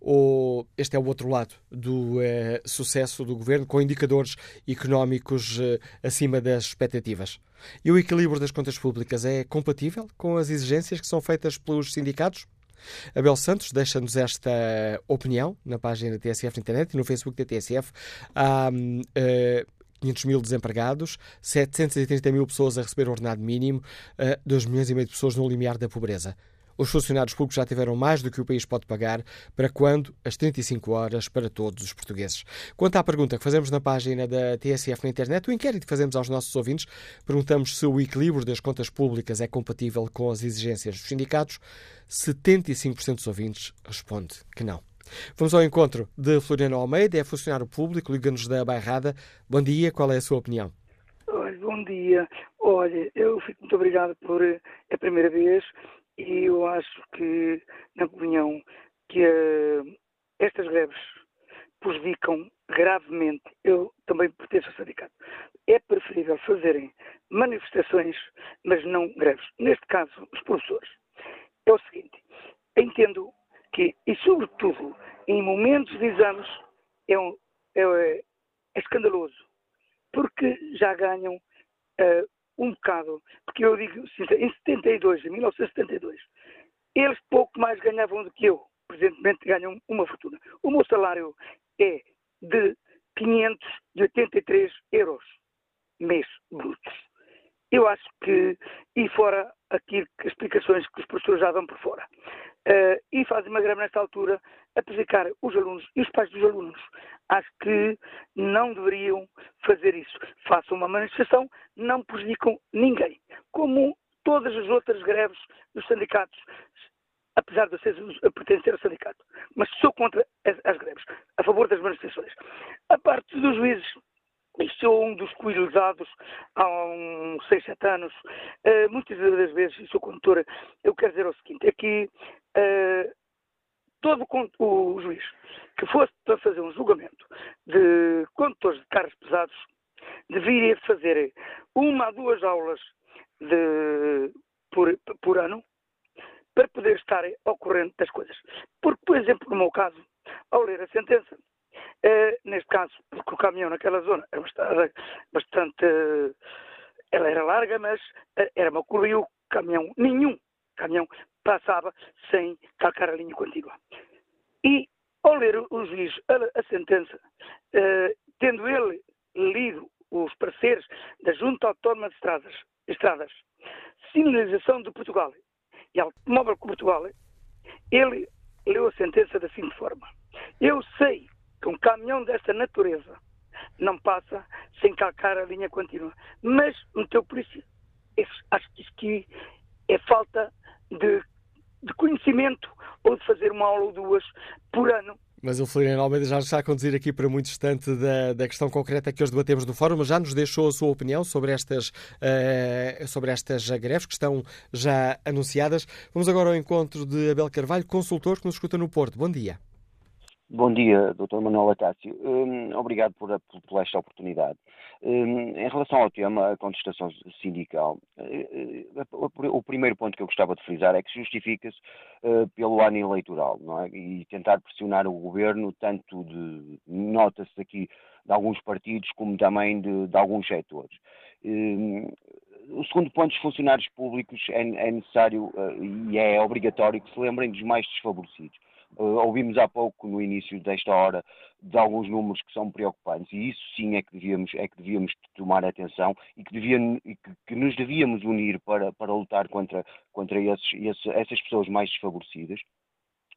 Ou este é o outro lado do eh, sucesso do governo, com indicadores económicos acima das expectativas? E o equilíbrio das contas públicas é compatível com as exigências que são feitas pelos sindicatos? Abel Santos deixa-nos esta opinião na página da TSF na internet e no Facebook da TSF. Há uh, eh, 500 mil desempregados, 730 mil pessoas a receber o ordenado mínimo, uh, 2 milhões e meio de pessoas no limiar da pobreza. Os funcionários públicos já tiveram mais do que o país pode pagar, para quando? As 35 horas para todos os portugueses. Quanto à pergunta que fazemos na página da TSF na internet, o inquérito que fazemos aos nossos ouvintes, perguntamos se o equilíbrio das contas públicas é compatível com as exigências dos sindicatos. 75% dos ouvintes responde que não. Vamos ao encontro de Floriano Almeida, é funcionário público, liga-nos da Bairrada. Bom dia, qual é a sua opinião? Bom dia. Olha, eu fico muito obrigado por é a primeira vez e eu acho que, na opinião, que uh, estas greves prejudicam gravemente, eu também pertenço ao sindicato, é preferível fazerem manifestações, mas não greves. Neste caso, os professores. É o seguinte, entendo que, e sobretudo em momentos de exames, é, um, é, é escandaloso, porque já ganham uh, um bocado, porque eu digo, em 72, em 1972, eles pouco mais ganhavam do que eu. Presentemente ganham uma fortuna. O meu salário é de 583 euros mês brutos. Eu acho que, e fora aqui explicações que os professores já dão por fora, uh, e fazem uma greve nesta altura a prejudicar os alunos e os pais dos alunos. Acho que não deveriam fazer isso. Façam uma manifestação, não prejudicam ninguém. Como todas as outras greves dos sindicatos, apesar de eu pertencer ao sindicato. Mas sou contra as, as greves, a favor das manifestações. A parte dos juízes, sou um dos coilizados há uns 6, 7 anos. Uh, muitas das vezes, e sou condutora, eu quero dizer o seguinte, é que uh, todo o, juiz que fosse para fazer um julgamento de condutores de carros pesados deveria fazer uma a duas aulas de, por, por ano para poder estar ao corrente das coisas. Porque, por exemplo, no meu caso, ao ler a sentença, eh, neste caso, porque o caminhão naquela zona era bastante, bastante eh, ela era larga, mas eh, era uma curva e o caminhão, nenhum caminhão passava sem calcar a linha contígua. E, ao ler o juiz a, a sentença, tendo ele lido os pareceres da Junta Autónoma de Estradas, Estradas Sinalização de Portugal e Automóvel de Portugal, ele leu a sentença da seguinte forma. Eu sei que um caminhão desta natureza não passa sem calcar a linha contínua. Mas meteu por isso. Acho que isso aqui é falta de, de conhecimento ou de fazer uma aula ou duas por ano mas o Floriano Almeida já está a conduzir aqui para muito distante da, da questão concreta que hoje debatemos no fórum, mas já nos deixou a sua opinião sobre estas, uh, sobre estas greves que estão já anunciadas. Vamos agora ao encontro de Abel Carvalho, consultor que nos escuta no Porto. Bom dia. Bom dia, Dr. Manuel Acácio. Um, obrigado por, por, esta oportunidade. Um, em relação ao tema, a contestação sindical, uh, o primeiro ponto que eu gostava de frisar é que justifica-se uh, pelo ano eleitoral, não é? E tentar pressionar o governo, tanto de, nota-se aqui, de alguns partidos, como também de, de alguns setores. Um, o segundo ponto, dos funcionários públicos, é, é necessário e é obrigatório que se lembrem dos mais desfavorecidos Uh, ouvimos há pouco, no início desta hora, de alguns números que são preocupantes e isso sim é que devíamos, é que devíamos tomar atenção e que, e que, que nos devíamos unir para, para lutar contra, contra esses, esses, essas pessoas mais desfavorecidas.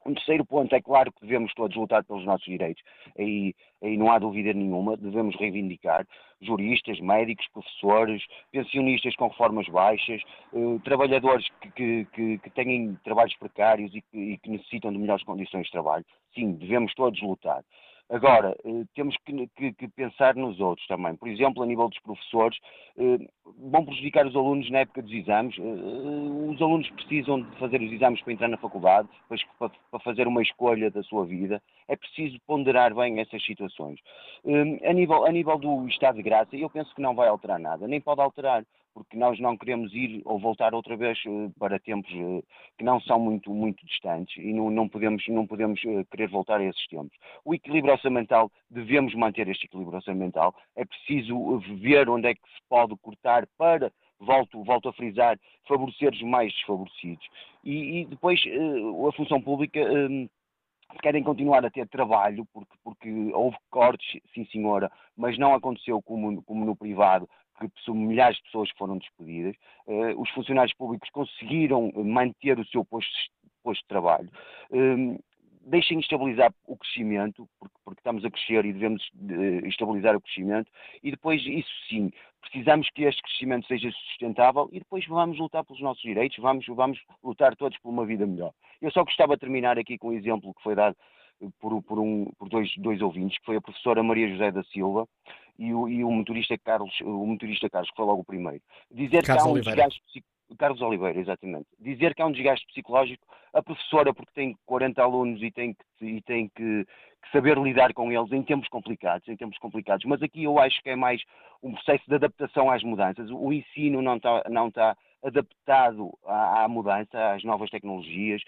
Um terceiro ponto é claro que devemos todos lutar pelos nossos direitos, aí, aí não há dúvida nenhuma, devemos reivindicar juristas, médicos, professores, pensionistas com reformas baixas, eh, trabalhadores que, que, que, que, têm trabalhos precários e e que necessitam de melhores condições de trabalho. Sim, devemos todos lutar. Agora, eh, temos que, que, que, pensar nos outros também. Por exemplo, a nível dos professores, eh, vão prejudicar os alunos na época dos exames. Eh, os alunos precisam de fazer os exames para entrar na faculdade, para, para fazer uma escolha da sua vida. É preciso ponderar bem essas situações. A nível, a nível do estado de graça, eu penso que não vai alterar nada, nem pode alterar porque nós não queremos ir ou voltar outra vez eh, para tempos eh, que não são muito, muito distantes e não, não podemos, não podemos eh, querer voltar a esses tempos. O equilíbrio orçamental, devemos manter este equilíbrio orçamental, é preciso ver onde é que se pode cortar para volto, volto a frisar, favorecer os mais desfavorecidos. E, e depois a função pública querem continuar a ter trabalho, porque, porque houve cortes, sim senhora, mas não aconteceu como, como no privado, são milhares de pessoas que foram despedidas. Uh, os funcionários públicos conseguiram manter o seu posto, posto de trabalho. Uh, deixem estabilizar o crescimento, porque, porque, estamos a crescer e devemos uh, estabilizar o crescimento, e depois, isso sim, precisamos que este crescimento seja sustentável e depois vamos lutar pelos nossos direitos, vamos, vamos lutar todos por uma vida melhor. Eu só gostava de terminar aqui com um exemplo que foi dado por, por, um, por dois, dois ouvintes, que foi a professora Maria José da Silva e o, e o motorista Carlos, o motorista Carlos, que foi logo o primeiro. Dizer Carlos que há um Oliveira. desgaste Carlos Oliveira, exatamente. Dizer que há um desgaste psicológico, a professora, porque tem 40 alunos e tem que, e tem que, que, saber lidar com eles em tempos complicados, em tempos complicados. Mas aqui eu acho que é mais um processo de adaptação às mudanças. O ensino não está, não está adaptado à, à mudança, às novas tecnologias,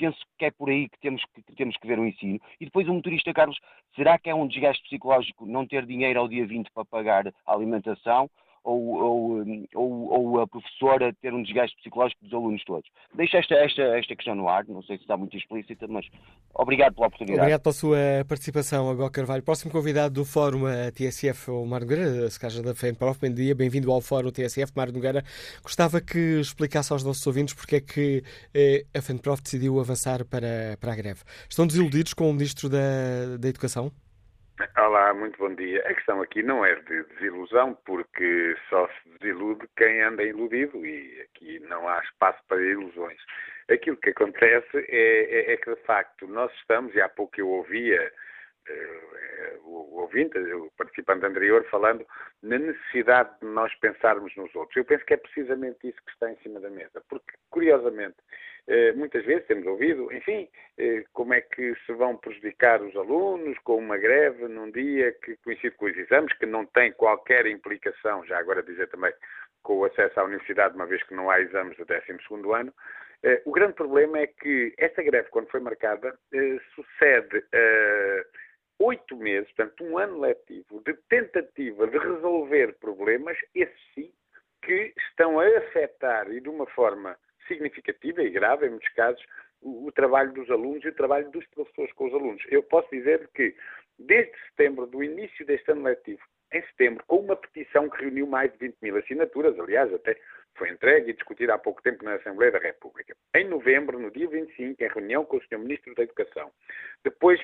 penso que é por aí que temos que, temos que ver o ensino. E depois o motorista, Carlos, será que é um desgaste psicológico não ter dinheiro ao dia 20 para pagar a alimentação? Ou, ou, ou, ou, a professora ter um desgaste psicológico dos alunos todos. Deixo esta, esta, esta questão no ar, não sei se está muito explícita, mas obrigado pela oportunidade. Obrigado pela sua participação, Agó Carvalho. Próximo convidado do Fórum TSF, o Mário Nogueira, secretário da FENPROF. Bom dia, bem-vindo ao Fórum TSF, Mário Nogueira. Gostava que explicasse aos nossos ouvintes porque é que eh, a FENPROF decidiu avançar para, para a greve. Estão desiludidos com o Ministro da, da Educação? Olá, muito bom dia. A questão aqui não é de desilusão, porque só se desilude quem anda iludido e aqui não há espaço para ilusões. Aquilo que acontece é, é, é que, de facto, nós estamos, e há pouco eu ouvia o, o ouvinte, o participante anterior, falando na necessidade de nós pensarmos nos outros. Eu penso que é precisamente isso que está em cima da mesa, porque, curiosamente, eh, muitas vezes temos ouvido, enfim, eh, como é que se vão prejudicar os alunos com uma greve num dia que coincide com os exames, que não tem qualquer implicação, já agora dizer também, com o acesso à universidade, uma vez que não há exames do 12º ano. Eh, o grande problema é que esta greve, quando foi marcada, sucede a oito meses, portanto um ano letivo, de tentativa de resolver problemas, esses sim, que estão a afetar e de uma forma significativa e grave, em muitos casos, o, o, trabalho dos alunos e o trabalho dos professores com os alunos. Eu posso dizer que, desde setembro, do início deste ano letivo, em setembro, com uma petição que reuniu mais de 20 mil assinaturas, aliás, até foi entregue e discutida há pouco tempo na Assembleia da República. Em novembro, no dia 25, em reunião com o Sr. Ministro da Educação, depois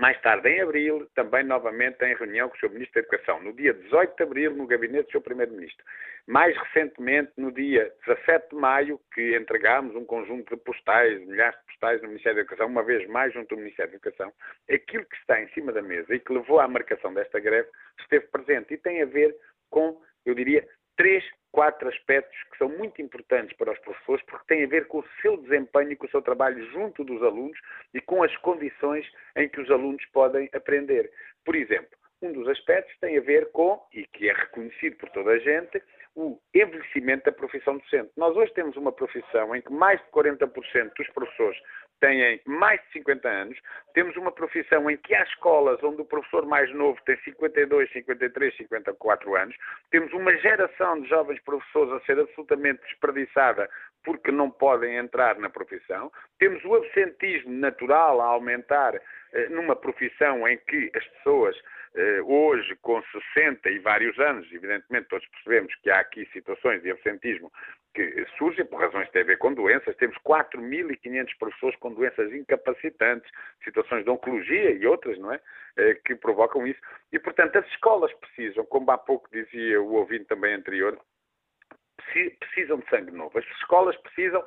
mais tarde, em abril, também novamente em reunião com o Sr. Ministro da Educação. No dia 18 de abril, no gabinete do Sr. Primeiro-Ministro. Mais recentemente, no dia 17 de maio, que entregámos um conjunto de postais, milhares de postais no Ministério da Educação, uma vez mais junto ao Ministério da Educação, aquilo que está em cima da mesa e que levou à marcação desta greve esteve presente e tem a ver com, eu diria, três, quatro aspectos que são muito importantes para os professores, porque têm a ver com o seu desempenho com o seu trabalho junto dos alunos e com as condições em que os alunos podem aprender. Por exemplo, um dos aspectos tem a ver com, e que é reconhecido por toda a gente, o envelhecimento da profissão docente. Nós hoje temos uma profissão em que mais de 40% dos professores têm mais de 50 anos, temos uma profissão em que há escolas onde o professor mais novo tem 52, 53, 54 anos, temos uma geração de jovens professores a ser absolutamente desperdiçada porque não podem entrar na profissão, temos o absentismo natural a aumentar eh, numa profissão em que as pessoas eh, hoje, com 60 e vários anos, evidentemente todos percebemos que há aqui situações de absentismo que surgem por razões que têm a ver com doenças. Temos 4.500 professores com doenças incapacitantes, situações de oncologia e outras, não é? Eh, que provocam isso. E, portanto, as escolas precisam, como há pouco dizia o ouvinte também anterior, precisam de sangue novo. As escolas precisam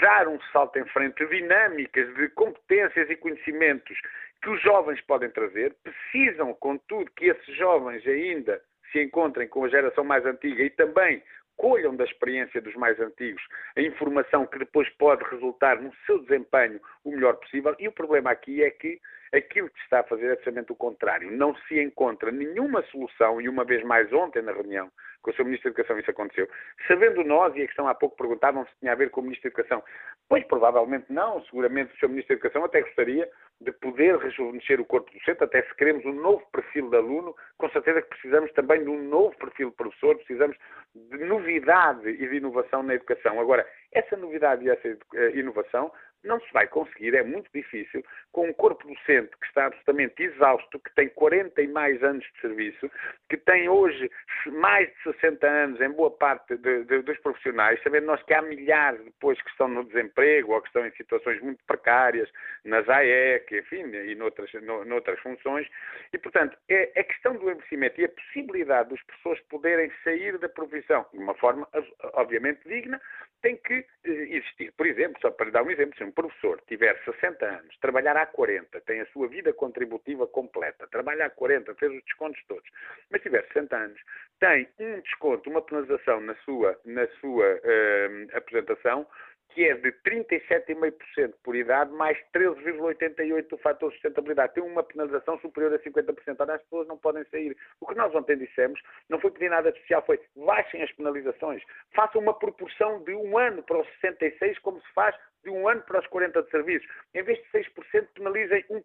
dar um salto em frente, dinâmicas de competências e conhecimentos que os jovens podem trazer, precisam, contudo, que esses jovens ainda se encontrem com a geração mais antiga e também colham da experiência dos mais antigos a informação que depois pode resultar no seu desempenho o melhor possível. E o problema aqui é que aquilo que está a fazer é precisamente o contrário. Não se encontra nenhuma solução, e uma vez mais ontem na reunião com o Sr. Ministro da Educação isso aconteceu, sabendo nós, e a questão há pouco perguntavam se tinha a ver com o Ministro da Educação, pois provavelmente não, seguramente o Sr. Ministro da Educação até gostaria de poder rejuvenescer o corpo docente, até se queremos um novo perfil de aluno, com certeza que precisamos também de um novo perfil de professor, precisamos de novidade e de inovação na educação. Agora, essa novidade e essa eh, inovação não se vai conseguir, é muito difícil, com um corpo docente que está absolutamente exausto, que tem 40 e mais anos de serviço, que tem hoje mais de 60 anos em boa parte de, de, dos profissionais, sabendo nós que há milhares depois que estão no desemprego ou que estão em situações muito precárias, nas AEC, enfim, e noutras, no, noutras funções, e portanto, é a questão do envelhecimento e a possibilidade das pessoas poderem sair da profissão de uma forma, obviamente, digna, tem que eh, existir. Por exemplo, só para dar um exemplo, se um professor tiver 60 anos, trabalhar há 40, tem a sua vida contributiva completa, trabalha há 40, fez os descontos todos, mas tiver 60 anos, tem um desconto, uma penalização na sua, na sua uh, apresentação que é de 37,5% por idade, mais 13,88% do fator sustentabilidade. Tem uma penalização superior a 50%. Ora, as pessoas não podem sair. O que nós ontem dissemos não foi pedir nada especial, foi baixem as penalizações. Façam uma proporção de um ano para os 66, como se faz de um ano para os 40 de serviços. Em vez de 6%, penalizem 1%,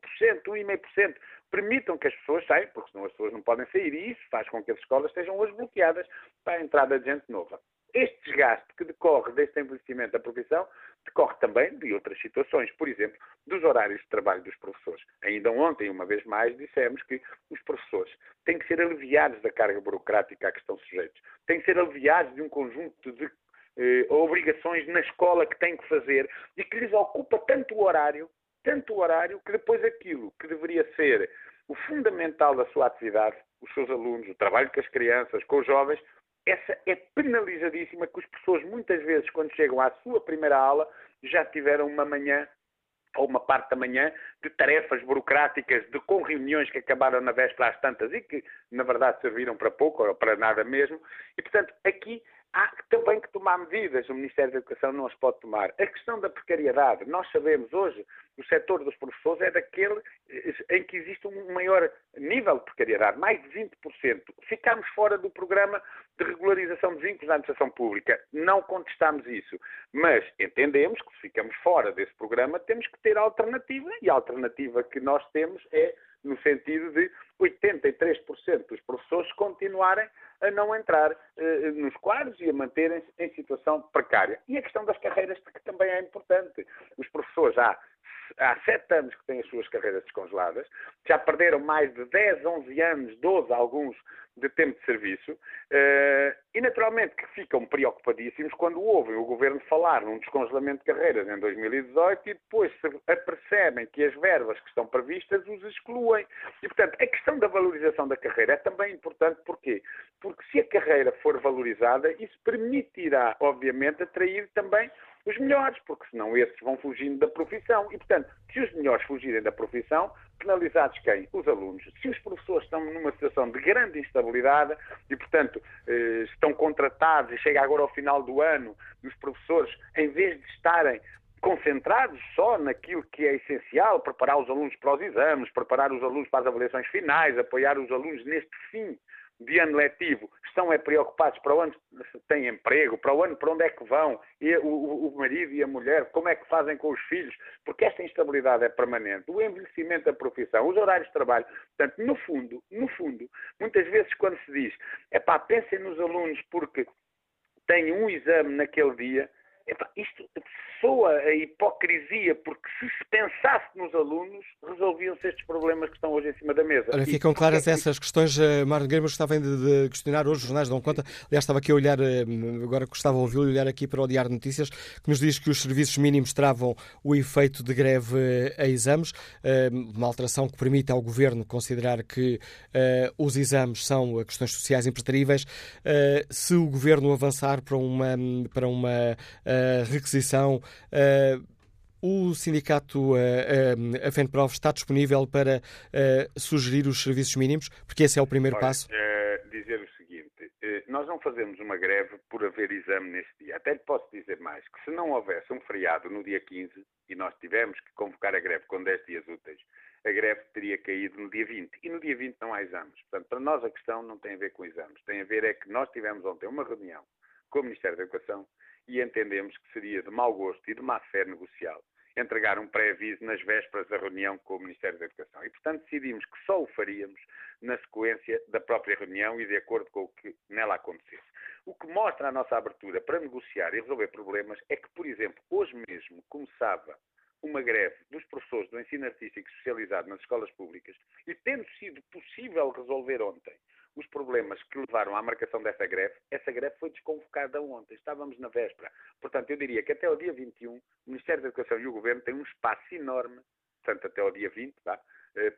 1,5%. Permitam que as pessoas saiam, porque senão as pessoas não podem sair. E isso faz com que as escolas estejam hoje bloqueadas para a entrada de gente nova. Este desgaste que decorre deste envelhecimento da profissão decorre também de outras situações, por exemplo, dos horários de trabalho dos professores. Ainda ontem, uma vez mais, dissemos que os professores têm que ser aliviados da carga burocrática a que estão sujeitos, têm que ser aliviados de um conjunto de eh, obrigações na escola que têm que fazer e que lhes ocupa tanto o horário, tanto o horário, que depois aquilo que deveria ser o fundamental da sua atividade, os seus alunos, o trabalho com as crianças, com os jovens, essa é penalizadíssima que as pessoas muitas vezes, quando chegam à sua primeira aula, já tiveram uma manhã ou uma parte da manhã de tarefas burocráticas, de com reuniões que acabaram na véspera às tantas e que, na verdade, serviram para pouco ou para nada mesmo. E, portanto, aqui há também que tomar medidas. O Ministério da Educação não as pode tomar. A questão da precariedade, nós sabemos hoje, o setor dos professores é daquele em que existe um maior nível de precariedade, mais de 20%. Ficamos fora do programa de regularização de vínculos na administração pública. Não contestamos isso. Mas entendemos que se ficamos fora desse programa, temos que ter alternativa. E a alternativa que nós temos é no sentido de 83% dos professores continuarem a não entrar eh, nos quadros e a manterem-se em situação precária. E a questão das carreiras, que também é importante. Os professores há há sete anos que têm as suas carreiras descongeladas, já perderam mais de 10, 11 anos, 12 alguns, de tempo de serviço, uh, e naturalmente que ficam preocupadíssimos quando ouvem o Governo falar num descongelamento de carreiras em 2018 e depois se apercebem que as verbas que estão previstas os excluem. E, portanto, a questão da valorização da carreira é também importante, porquê? Porque se a carreira for valorizada, isso permitirá, obviamente, atrair também os melhores, porque senão esses vão fugindo da profissão. E, portanto, se os melhores fugirem da profissão, penalizados quem? Os alunos. Se os professores estão numa situação de grande instabilidade e, portanto, eh, estão contratados e chega agora ao final do ano e os professores, em vez de estarem concentrados só naquilo que é essencial, preparar os alunos para os exames, preparar os alunos para as avaliações finais, apoiar os alunos neste fim de ano letivo estão é preocupados para onde têm emprego, para onde, para onde é que vão, e o, o, marido e a mulher, como é que fazem com os filhos, porque esta instabilidade é permanente, o envelhecimento da profissão, os horários de trabalho. Portanto, no fundo, no fundo, muitas vezes quando se diz, é pá, pensem nos alunos porque têm um exame naquele dia, Epá, isto soa a hipocrisia, porque se se pensasse nos alunos, resolviam-se estes problemas que estão hoje em cima da mesa. Ora, ficam e, claras essas questões. Uh, Mário Guilherme gostava de, de, questionar hoje, os jornais dão conta. Aliás, estava aqui a olhar, uh, agora gostava de ouvi-lo olhar aqui para o Diário de Notícias, que nos diz que os serviços mínimos travam o efeito de greve uh, a exames, uma alteração que permite ao Governo considerar que os exames são questões sociais impreteríveis. se o Governo avançar para uma, para uma requisição. O sindicato uh, FENPROV está disponível para sugerir os serviços mínimos, porque esse é o primeiro Olha, passo? dizer o seguinte, nós não fazemos uma greve por haver exame nesse dia. Até lhe posso dizer mais, que se não houvesse um feriado no dia 15 e nós tivemos que convocar a greve com 10 dias úteis, a greve teria caído no dia 20. E no dia 20 não há exames. Portanto, para nós a questão não tem a ver com exames. Tem a ver é que nós tivemos ontem uma reunião com o Ministério da Educação e entendemos que seria de mau gosto e de má fé negocial entregar um pré-aviso nas vésperas da reunião com o Ministério da Educação. E, portanto, decidimos que só o faríamos na sequência da própria reunião e de acordo com o que nela acontecesse. O que mostra a nossa abertura para negociar e resolver problemas é que, por exemplo, hoje mesmo começava uma greve dos professores do ensino artístico especializado nas escolas públicas e, tendo sido possível resolver ontem os problemas que levaram à marcação dessa greve, essa greve foi desconvocada ontem. Estávamos na véspera. Portanto, eu diria que até o dia 21, o Ministério da Educação e o Governo têm um espaço enorme, portanto, até o dia 20, tá?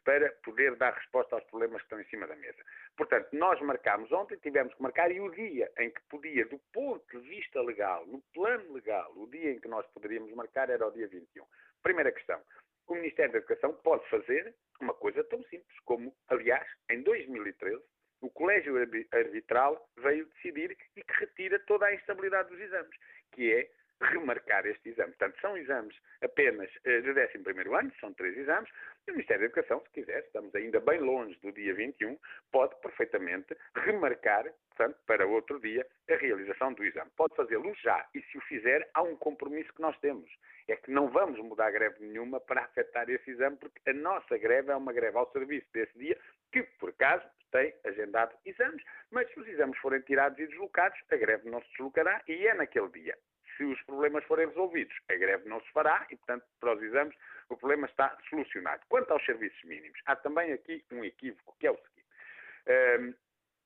para poder dar resposta aos problemas que estão em cima da mesa. Portanto, nós marcámos ontem, tivemos que marcar, e o dia em que podia, do ponto de vista legal, no plano legal, o dia em que nós poderíamos marcar era o dia 21. Primeira questão. O Ministério da Educação pode fazer uma coisa tão simples como, aliás, em 2013, o colégio arbitral veio decidir e que retira toda a instabilidade dos exames, que é remarcar este exame. Portanto, são exames apenas eh, de 11 ano, são três exames, e o Ministério da Educação, se quiser, estamos ainda bem longe do dia 21, pode perfeitamente remarcar, portanto, para outro dia, a realização do exame. Pode fazê-lo já, e se o fizer, há um compromisso que nós temos. É que não vamos mudar greve nenhuma para afetar esse exame, porque a nossa greve é uma greve ao serviço desse dia, que, por acaso, tem agendado exames, mas se os exames forem tirados e deslocados, a greve não se deslocará e é naquele dia. Se os problemas forem resolvidos, a greve não se fará e, portanto, para os exames, o problema está solucionado. Quanto aos serviços mínimos, há também aqui um equívoco, que é o seguinte. Um,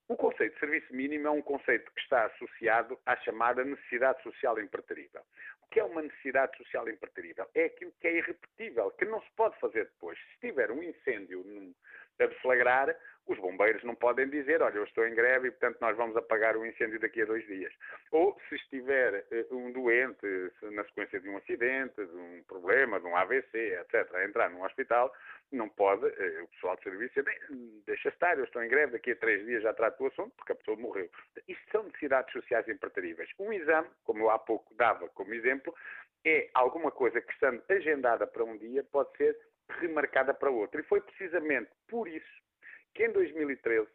o conceito de serviço mínimo é um conceito que está associado à chamada necessidade social impreterível. O que é uma necessidade social impreterível? É aquilo que é irrepetível, que não se pode fazer depois. Se tiver um incêndio num, a deflagrar, os bombeiros não podem dizer, olha, eu estou em greve e, portanto, nós vamos apagar o incêndio daqui a dois dias. Ou, se estiver uh, um doente na sequência de um acidente, de um problema, de um AVC, etc., a entrar num hospital, não pode, uh, o pessoal de serviço, bem, deixa estar, eu estou em greve, daqui a três dias já trato o assunto, porque a pessoa morreu. Isto são necessidades sociais impreteríveis. Um exame, como eu há pouco dava como exemplo, é alguma coisa que, estando agendada para um dia, pode ser remarcada para outro. E foi precisamente por isso que em 2013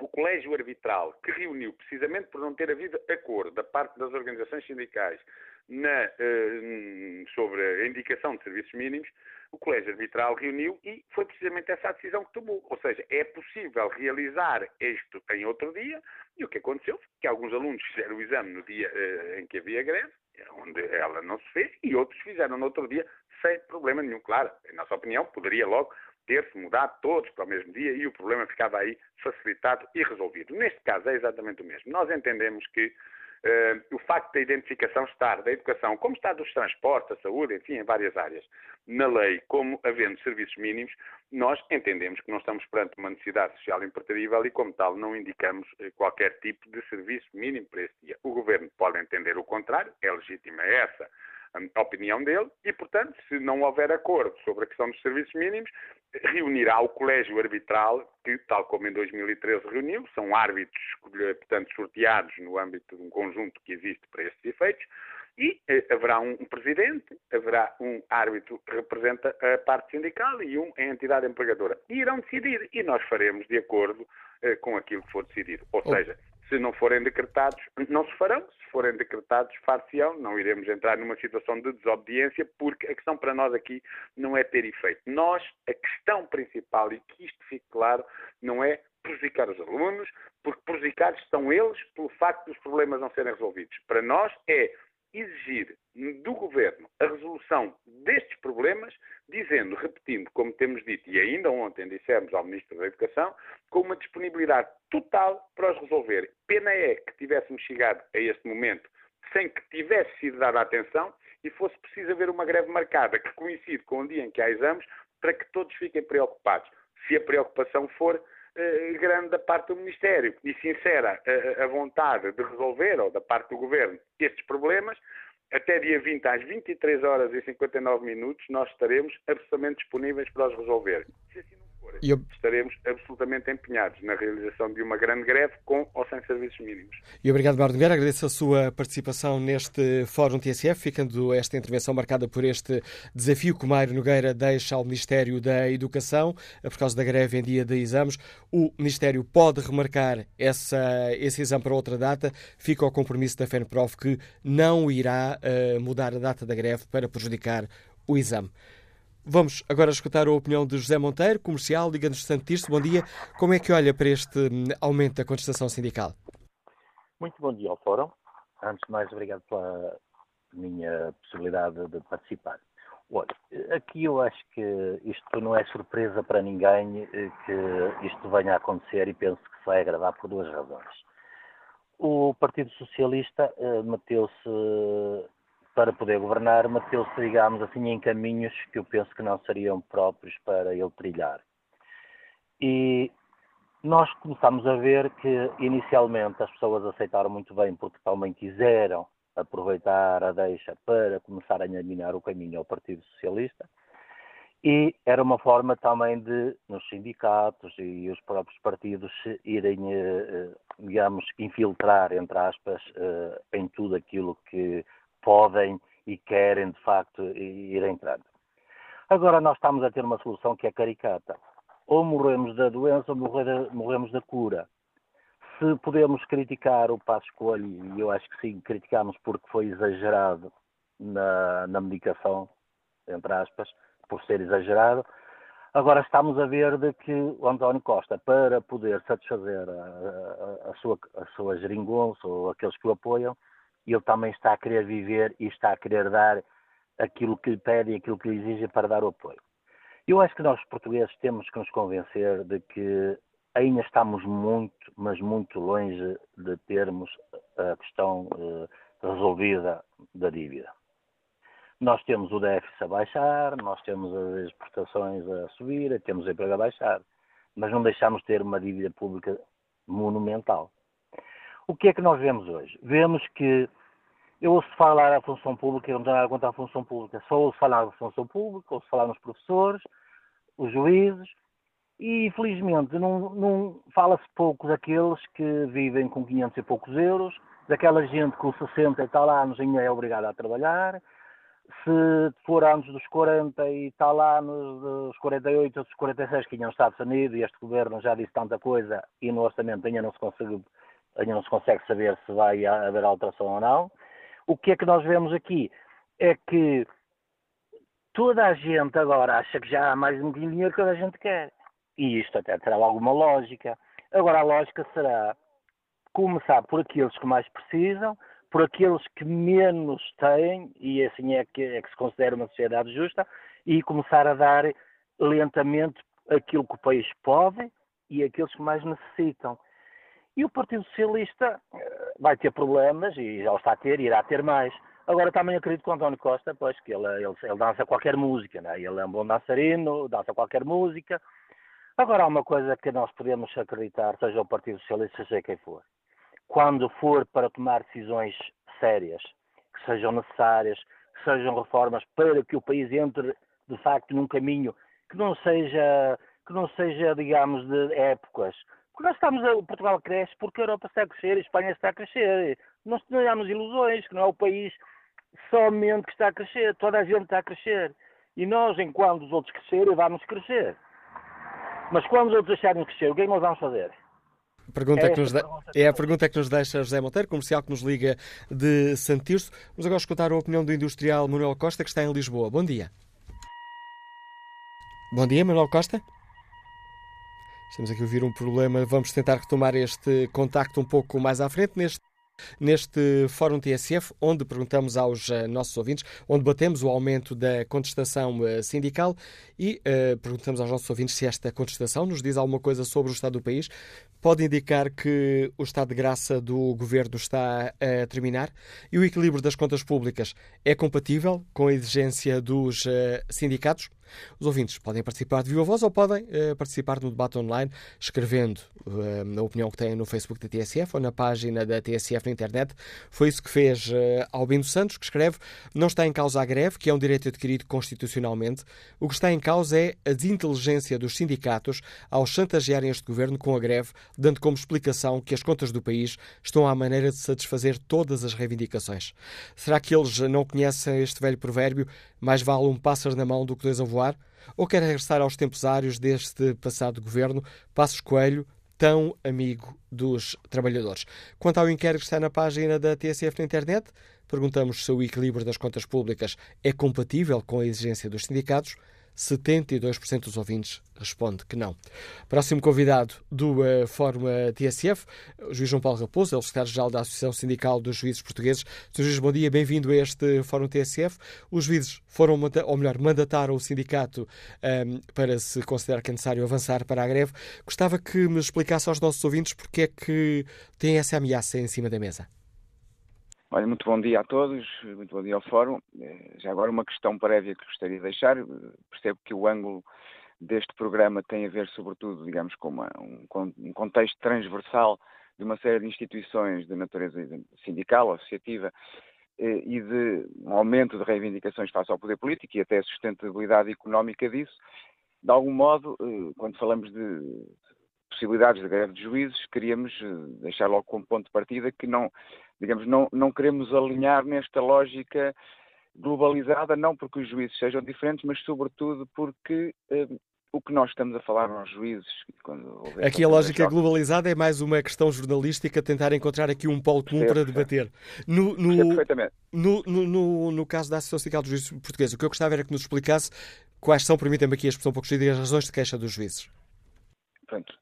o colégio arbitral, que reuniu precisamente por não ter havido acordo da parte das organizações sindicais na, uh, sobre a indicação de serviços mínimos, o colégio arbitral reuniu e foi precisamente essa a decisão que tomou. Ou seja, é possível realizar isto em outro dia e o que aconteceu foi que alguns alunos fizeram o exame no dia uh, em que havia greve onde ela não se fez, e outros fizeram no outro dia sem problema nenhum. Claro, em nossa opinião, poderia logo ter-se mudado todos para o mesmo dia e o problema ficava aí facilitado e resolvido. Neste caso é exatamente o mesmo. Nós entendemos que Uh, o facto da identificação estar da educação, como está dos transportes, da saúde, enfim, em várias áreas, na lei, como havendo serviços mínimos, nós entendemos que não estamos perante uma necessidade social impertrível e, como tal, não indicamos uh, qualquer tipo de serviço mínimo para esse dia. O Governo pode entender o contrário, é legítima essa a opinião dele e, portanto, se não houver acordo sobre a questão dos serviços mínimos, reunirá o colégio arbitral, que, tal como em 2013 reuniu, são árbitros, portanto, sorteados no âmbito de um conjunto que existe para estes efeitos, e eh, haverá um, um, presidente, haverá um árbitro que representa a parte sindical e um a entidade empregadora. E irão decidir, e nós faremos de acordo eh, com aquilo que for decidido. Ou oh. seja, se não forem decretados, não se farão. Se forem decretados, far-se-ão. Não iremos entrar numa situação de desobediência, porque a questão para nós aqui não é ter efeito. Nós, a questão principal, e que isto fique claro, não é prejudicar os alunos, porque prejudicados estão eles pelo facto dos problemas não serem resolvidos. Para nós é exigir do Governo a resolução destes problemas, dizendo, repetindo, como temos dito e ainda ontem dissemos ao Ministro da Educação, com uma disponibilidade total para os resolver. Pena é que tivéssemos chegado a este momento sem que tivesse sido dada atenção e fosse preciso haver uma greve marcada que coincide com o dia em que há exames para que todos fiquem preocupados. Se a preocupação for grande da parte do Ministério e sincera a, a vontade de resolver, ou da parte do Governo, estes problemas, até dia 20 às 23 horas e 59 minutos nós estaremos absolutamente disponíveis para os resolver. Assim eu... estaremos absolutamente empenhados na realização de uma grande greve com ou sem serviços mínimos. E obrigado, Bernardo Nogueira. Agradeço a sua participação neste Fórum TSF, ficando esta intervenção marcada por este desafio que o Mário Nogueira deixa ao Ministério da Educação, por causa da greve em dia de exames. O Ministério pode remarcar essa, esse exame para outra data. Fica o compromisso da FENPROF que não irá uh, mudar a data da greve para prejudicar o exame. Vamos agora escutar a opinião de José Monteiro, comercial, Liga-nos de Santo Tirso. Bom dia. Como é que olha para este hum, aumento da contestação sindical? Muito bom dia ao Fórum. Antes de mais, obrigado pela minha possibilidade de participar. Olha, aqui eu acho que isto não é surpresa para ninguém eh, que isto venha a acontecer e penso que vai agravar por duas razões. O Partido Socialista eh, meteu-se para poder governar, meteu-se, digamos assim, em caminhos que eu penso que não seriam próprios para ele trilhar. E nós começamos a ver que, inicialmente, as pessoas aceitaram muito bem, porque também quiseram aproveitar a deixa para começar a eliminar o caminho ao Partido Socialista. E era uma forma também de, nos sindicatos e os próprios partidos, irem, eh, eh, digamos, infiltrar, entre aspas, eh, em tudo aquilo que podem e querem, de facto, ir entrando. Agora nós estamos a ter uma solução que é caricata. Ou morremos da doença ou morremos da cura. Se podemos criticar o passo escolha, e eu acho que sim, criticamos porque foi exagerado na, na medicação, entre aspas, por ser exagerado, Agora estamos a ver de que o António Costa, para poder satisfazer a, a, a sua, a sua geringonça ou aqueles que o apoiam, ele também está a querer viver e está a querer dar aquilo que lhe pede e aquilo que lhe exige para dar o apoio. Eu acho que nós, portugueses, temos que nos convencer de que ainda estamos muito, mas muito longe de termos a questão eh, resolvida da dívida. Nós temos o déficit a baixar, nós temos as exportações a subir, temos o emprego a baixar, mas não deixamos de ter uma dívida pública monumental. O que é que nós vemos hoje? Vemos que eu ouço falar da função pública, eu não tenho nada contra a função pública, só ouço falar da função pública, ouço falar nos professores, os juízes, e infelizmente não, não fala-se pouco daqueles que vivem com 500 e poucos euros, daquela gente com 60 e tal anos ainda é obrigada a trabalhar, se for antes dos 40 e tal anos, dos 48 ou dos 46 que tinham estado definido, e este governo já disse tanta coisa e no orçamento ainda não se conseguiu ainda não se consegue saber se vai haver alteração ou não. O que é que nós vemos aqui? É que toda a gente agora acha que já há mais um dinheiro que toda a gente quer. E isto até terá alguma lógica. Agora, a lógica será começar por aqueles que mais precisam, por aqueles que menos têm, e assim é que, é que se considera uma sociedade justa, e começar a dar lentamente aquilo que o país pode e aqueles que mais necessitam. E o Partido Socialista eh, vai ter problemas, e já está a ter, e irá ter mais. Agora também acredito que o António Costa, pois, que ele, ele, ele dança qualquer música, né? ele é um bom dançarino, dança qualquer música. Agora há uma coisa que nós podemos acreditar, seja o Partido Socialista, seja quem for. Quando for para tomar decisões sérias, que sejam necessárias, que sejam reformas para que o país entre de facto num caminho que não seja, que não seja digamos, de épocas. Nós estamos, a, Portugal cresce porque a Europa está a crescer, a Espanha está a crescer. Nós não temos ilusões, que não é o país somente que está a crescer, toda a gente está a crescer. E nós, enquanto os outros crescerem, vamos crescer. Mas quando os outros deixarem de crescer, o que é que nós vamos fazer? Pergunta é, que nos de... é a pergunta que nos deixa José Monteiro, comercial que nos liga de Santirso. Vamos agora escutar a opinião do industrial Manuel Costa, que está em Lisboa. Bom dia. Bom dia, Manuel Costa. Estamos aqui a ouvir um problema. Vamos tentar retomar este contacto um pouco mais à frente neste neste Fórum TSF, onde perguntamos aos uh, nossos ouvintes, onde batemos o aumento da contestação uh, sindical e uh, perguntamos aos nossos ouvintes se esta contestação nos diz alguma coisa sobre o estado do país. Pode indicar que o estado de graça do governo está a terminar e o equilíbrio das contas públicas é compatível com a exigência dos sindicatos? Os ouvintes podem participar de viva voz ou podem uh, participar no debate online escrevendo uh, na opinião que têm no Facebook da TSF ou na página da TSF na internet. Foi isso que fez uh, Albino Santos, que escreve: Não está em causa a greve, que é um direito adquirido constitucionalmente. O que está em causa é a desinteligência dos sindicatos ao chantagearem este governo com a greve, dando como explicação que as contas do país estão à maneira de satisfazer todas as reivindicações. Será que eles não conhecem este velho provérbio? Mais vale um pássaro na mão do que dois a voar? Ou quer regressar aos tempos áreos deste passado governo, Passos Coelho, tão amigo dos trabalhadores? Quanto ao inquérito que está na página da TSF na internet, perguntamos se o equilíbrio das contas públicas é compatível com a exigência dos sindicatos 72% dos ouvintes responde que não. Próximo convidado do uh, Fórum uh, TSF, o juiz João Paulo Raposo, é o secretário-geral da Associação Sindical dos Juízes Portugueses. Sr. Juiz, bom dia, bem-vindo a este Fórum TSF. Os juízes foram, ou melhor, mandataram o sindicato um, ehm, para se considerar que é necessário avançar para a greve. Gostava que me explicasse aos nossos ouvintes porque é que tem essa ameaça em cima da mesa. Olha, muito bom dia a todos, muito bom dia ao Fórum. Eh, já agora uma questão prévia que gostaria de deixar. Percebo que o ângulo deste programa tem a ver, sobretudo, digamos, com uma, um, um, contexto transversal de uma série de instituições de natureza sindical, associativa, eh, e de um aumento de reivindicações face ao poder político e até a sustentabilidade económica disso. De algum modo, eh, quando falamos de possibilidades de greve de juízes, queríamos deixar logo como ponto de partida que não digamos, não, não queremos alinhar nesta lógica globalizada, não porque os juízes sejam diferentes, mas sobretudo porque eh, o que nós estamos a falar aos juízes. Aqui a lógica globalizada é mais uma questão jornalística, tentar encontrar aqui um polo comum para debater. No, no, no, no, no, caso da Associação Sindical dos Juízes Portugueses, o que eu gostava era que nos explicasse quais são, permitam-me aqui a expressão um pouco as razões de queixa dos juízes.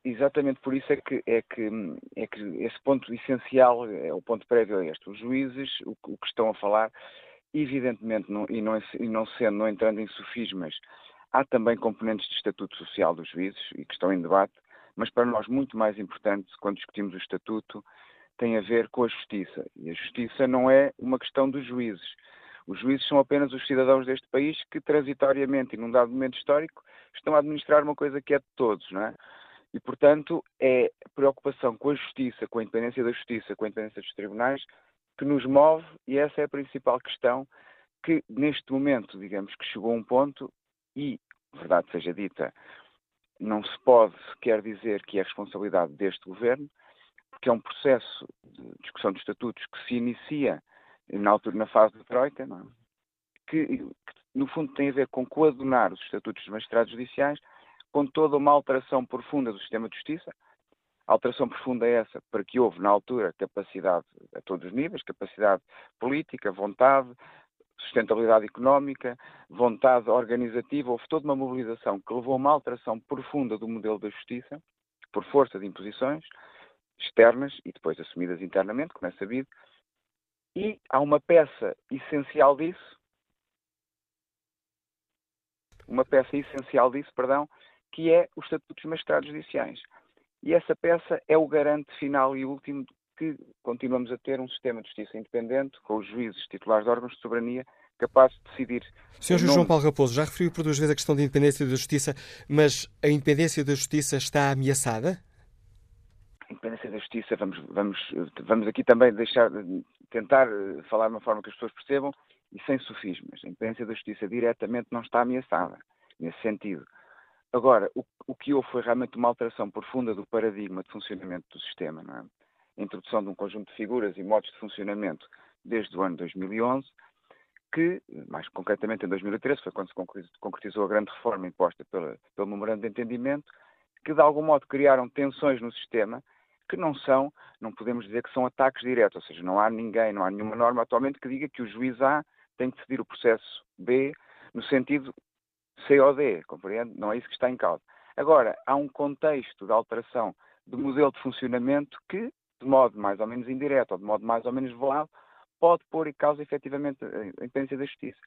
Exatamente por isso é que, é, que, é que esse ponto essencial é o ponto prévio a este. Os juízes, o, o que estão a falar, evidentemente, não, e, não, e não sendo, não entrando em sofismas, há também componentes de estatuto social dos juízes e que estão em debate, mas para nós muito mais importante, quando discutimos o estatuto, tem a ver com a justiça. E a justiça não é uma questão dos juízes. Os juízes são apenas os cidadãos deste país que, transitoriamente e num dado momento histórico, estão a administrar uma coisa que é de todos, não é? E, portanto, é a preocupação com a justiça, com a independência da justiça, com a independência dos tribunais, que nos move e essa é a principal questão que, neste momento, digamos que chegou a um ponto e, verdade seja dita, não se pode sequer dizer que é responsabilidade deste governo, porque é um processo de discussão de estatutos que se inicia na altura, na fase da Troika, é? que, que, no fundo tem a ver com coadunar os estatutos dos magistrados judiciais com toda uma alteração profunda do sistema de justiça. Alteração profunda é essa, para que houve, na altura, capacidade a todos os níveis, capacidade política, vontade, sustentabilidade económica, vontade organizativa, houve toda uma mobilização que levou a uma alteração profunda do modelo da justiça, por força de imposições externas e depois assumidas internamente, como é sabido, E há uma peça essencial disso, uma peça essencial disso, perdão, que é o Estatuto dos Magistrados Judiciais. E essa peça é o garante final e último que continuamos a ter um sistema de justiça independente, com os juízes titulares de órgãos de soberania capazes de decidir. Sr. Juiz João Paulo Raposo, já referiu por duas vezes a questão da independência da justiça, mas a independência da justiça está ameaçada? A independência da justiça, vamos, vamos, vamos aqui também deixar, tentar falar de uma forma que as pessoas percebam e sem sofismas. A independência da justiça diretamente não está ameaçada, nesse sentido. Agora, o, o que houve foi realmente uma alteração profunda do paradigma de funcionamento do sistema, não é? A introdução de um conjunto de figuras e modos de funcionamento desde o ano 2011, que, mais concretamente em 2013, foi quando se concretizou a grande reforma imposta pela, pelo Memorando de Entendimento, que de algum modo criaram tensões no sistema que não são, não podemos dizer que são ataques diretos, ou seja, não há ninguém, não há nenhuma norma atualmente que diga que o juiz A tem que decidir o processo B no sentido C ou compreende? Não é isso que está em causa. Agora, há um contexto de alteração de modelo de funcionamento que, de modo mais ou menos indireto ou de modo mais ou menos velado, pode pôr em causa efetivamente a independência da justiça.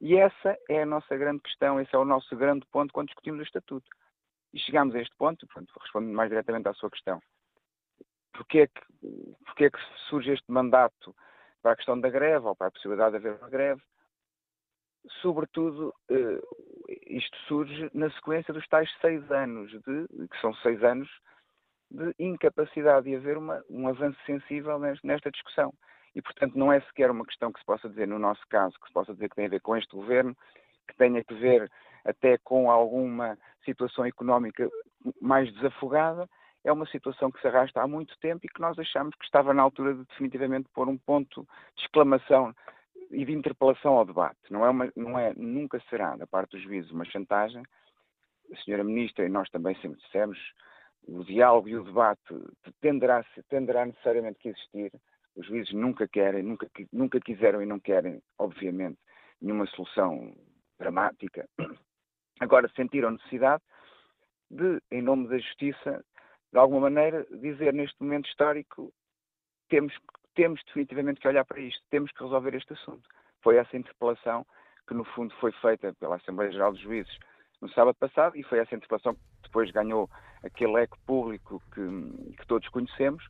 E essa é a nossa grande questão, esse é o nosso grande ponto quando discutimos o Estatuto. E chegamos a este ponto, portanto, respondendo mais diretamente à sua questão. Porquê é que, porquê é que surge este mandato para a questão da greve ou para a possibilidade de haver uma greve? Sobretudo, eh, isto surge na sequência dos tais seis anos, de, que são seis anos de incapacidade de haver uma, um avanço sensível nesta discussão. E, portanto, não é sequer uma questão que se possa dizer, no nosso caso, que se possa dizer que tem a ver com este governo, que tenha que ver até com alguma situação económica mais desafogada, é uma situação que se arrasta há muito tempo e que nós achamos que estava na altura de definitivamente pôr um ponto de exclamação e de interpelação ao debate. Não é, uma, não é nunca será, da parte dos juízes, uma chantagem. A senhora Ministra e nós também sempre dissemos, o diálogo e o debate tenderá, tenderá necessariamente que existir. Os juízes nunca querem, nunca, nunca quiseram e não querem, obviamente, nenhuma solução dramática. Agora sentiram necessidade de, em nome da justiça, de alguma maneira, dizer neste momento histórico temos, temos definitivamente que olhar para isto, temos que resolver este assunto. Foi essa interpelação que, no fundo, foi feita pela Assembleia Geral dos Juízes no sábado passado e foi essa interpelação que depois ganhou aquele eco público que, que todos conhecemos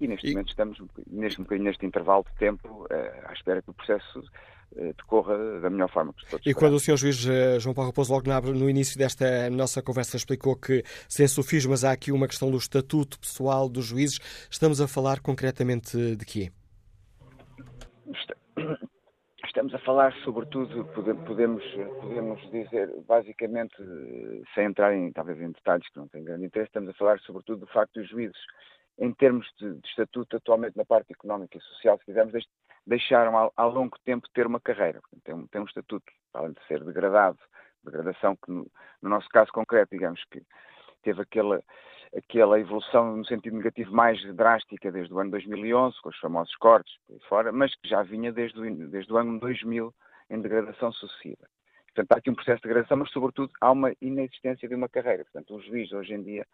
e neste e... momento estamos neste, neste intervalo de tempo eh, à espera que o processo eh, decorra da melhor forma. E quando o Sr. Juiz eh, João Paulo Raposo logo no início desta nossa conversa explicou que, sem sofismas, há aqui uma questão do estatuto pessoal dos juízes, estamos a falar concretamente de quê? Estamos a falar, sobretudo, podemos, podemos dizer, basicamente, sem entrar em, talvez em detalhes que não têm grande interesse, estamos a falar, sobretudo, do facto dos juízes, em termos de, de estatuto, atualmente na parte económica e social, se quisermos, deixaram ao, ao longo tempo ter uma carreira. Tem um, tem um estatuto, além de ser degradado, degradação que, no, no nosso caso concreto, digamos que teve aquela, aquela evolução no sentido negativo mais drástica desde o ano 2011, com os famosos cortes por fora, mas que já vinha desde o, desde o ano 2000 em degradação sucessiva. Portanto, há aqui um processo de degradação, mas, sobretudo, há uma inexistência de uma carreira. Portanto, um juiz, hoje em dia,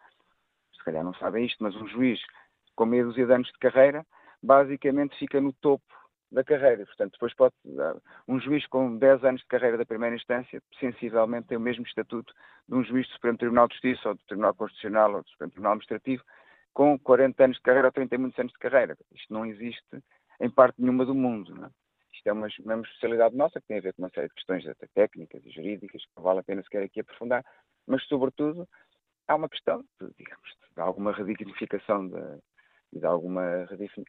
se calhar não sabem isto, mas um juiz com meia dúzia de anos de carreira, basicamente fica no topo da carreira. Portanto, depois pode um juiz com 10 anos de carreira da primeira instância, sensivelmente tem o mesmo estatuto de um juiz do Supremo Tribunal de Justiça ou do Tribunal Constitucional ou do Supremo Tribunal Administrativo com 40 anos de carreira ou 30 e muitos anos de carreira. Isto não existe em parte nenhuma do mundo. Não é? Isto é uma, uma especialidade nossa que tem a ver com uma série de questões até técnicas e jurídicas que vale a pena sequer aqui aprofundar, mas, sobretudo, há uma questão, de, digamos, de alguma redignificação da, e de alguma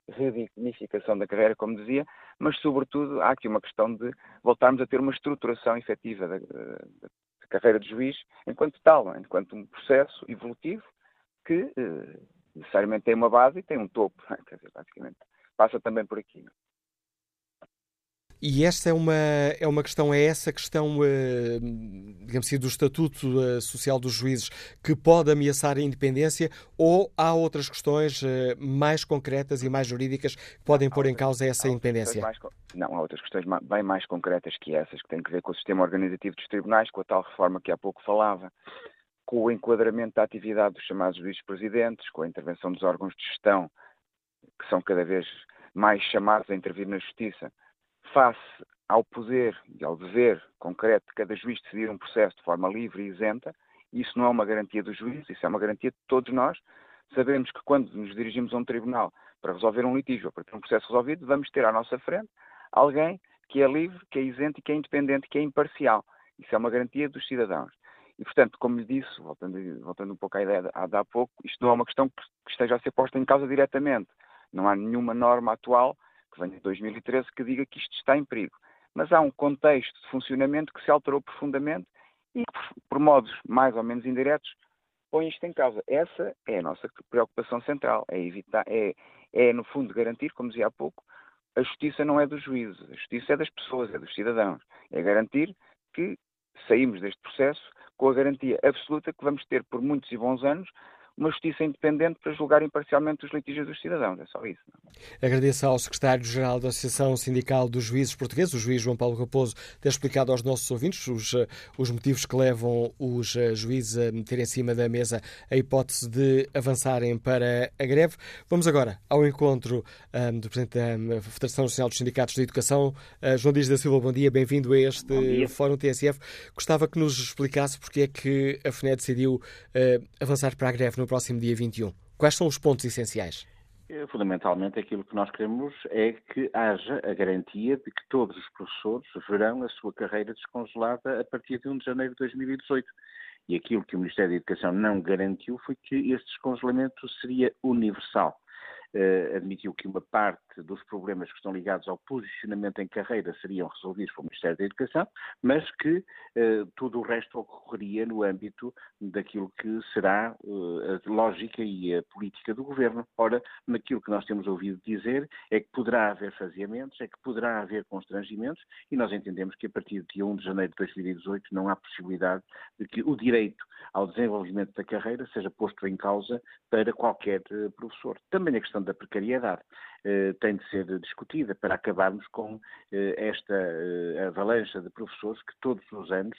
redignificação da carreira, como dizia, mas, sobretudo, há aqui uma questão de voltarmos a ter uma estruturação efetiva da, da, carreira de juiz enquanto tal, enquanto um processo evolutivo que eh, necessariamente tem uma base e tem um topo, quer dizer, basicamente passa também por aqui. E esta é uma, é uma questão, é essa questão, uh, digamos assim, do estatuto uh, social dos juízes que pode ameaçar a independência ou há outras questões uh, mais concretas e mais jurídicas que podem pôr em causa essa independência? Mais, não, há outras questões bem mais concretas que essas, que têm que ver com o sistema organizativo dos tribunais, com a tal reforma que há pouco falava, com o enquadramento da atividade dos chamados juízes presidentes, com a intervenção dos órgãos de gestão, que são cada vez mais chamados a intervir na justiça, face ao poder e ao dever concreto de cada juiz decidir um processo de forma livre e isenta, isso não é uma garantia do juiz, isso é uma garantia de todos nós. Sabemos que quando nos dirigimos a um tribunal para resolver um litígio ou para ter um processo resolvido, vamos ter à nossa frente alguém que é livre, que é isento que é independente, que é imparcial. Isso é uma garantia dos cidadãos. E, portanto, como lhe disse, voltando, voltando um pouco à ideia de, há pouco, isto não é uma questão que esteja a ser posta em causa diretamente. Não há nenhuma norma atual, que venha de 2013, que diga que isto está em perigo. Mas há um contexto de funcionamento que se alterou profundamente e que, por, por modos mais ou menos indiretos, põe isto em causa. Essa é a nossa preocupação central, é evitar, é, é no fundo garantir, como dizia há pouco, a justiça não é dos juízes, a justiça é das pessoas, é dos cidadãos. É garantir que saímos deste processo com a garantia absoluta que vamos ter por muitos e bons anos uma justiça independente para julgar imparcialmente os litígios dos cidadãos. É só isso. Agradeço ao secretário-geral da Associação Sindical dos Juízes Portugueses, o juiz João Paulo Raposo, ter explicado aos nossos ouvintes os, eh, os motivos que levam os eh, juízes a meter em cima da mesa a hipótese de avançarem para a greve. Vamos agora ao encontro um, eh, do Presidente da Federação Nacional dos Sindicatos de Educação, uh, João Dias da Silva. Bom dia, bem-vindo a este Fórum TSF. Gostava que nos explicasse porque é que a FNE decidiu uh, avançar para a greve no próximo dia 21. Quais são os pontos essenciais? Eh, fundamentalmente, aquilo que nós queremos é que haja a garantia de que todos os professores verão a sua carreira descongelada a partir de 1 de janeiro de 2018. E aquilo que o Ministério da Educação não garantiu foi que esse descongelamento seria universal admitiu que uma parte dos problemas que estão ligados ao posicionamento em carreira seriam resolvidos pelo Ministério da Educação, mas que uh, tudo o resto ocorreria no âmbito daquilo que será uh, a lógica e a política do Governo. Ora, naquilo que nós temos ouvido dizer é que poderá haver faseamentos, é que poderá haver constrangimentos e nós entendemos que a partir de 1 de janeiro de 2018 não há possibilidade de que o direito ao desenvolvimento da carreira seja posto em causa para qualquer professor. Também a questão questão da precariedade eh, tem de ser discutida para acabarmos com eh, esta eh, avalanche de professores que todos os anos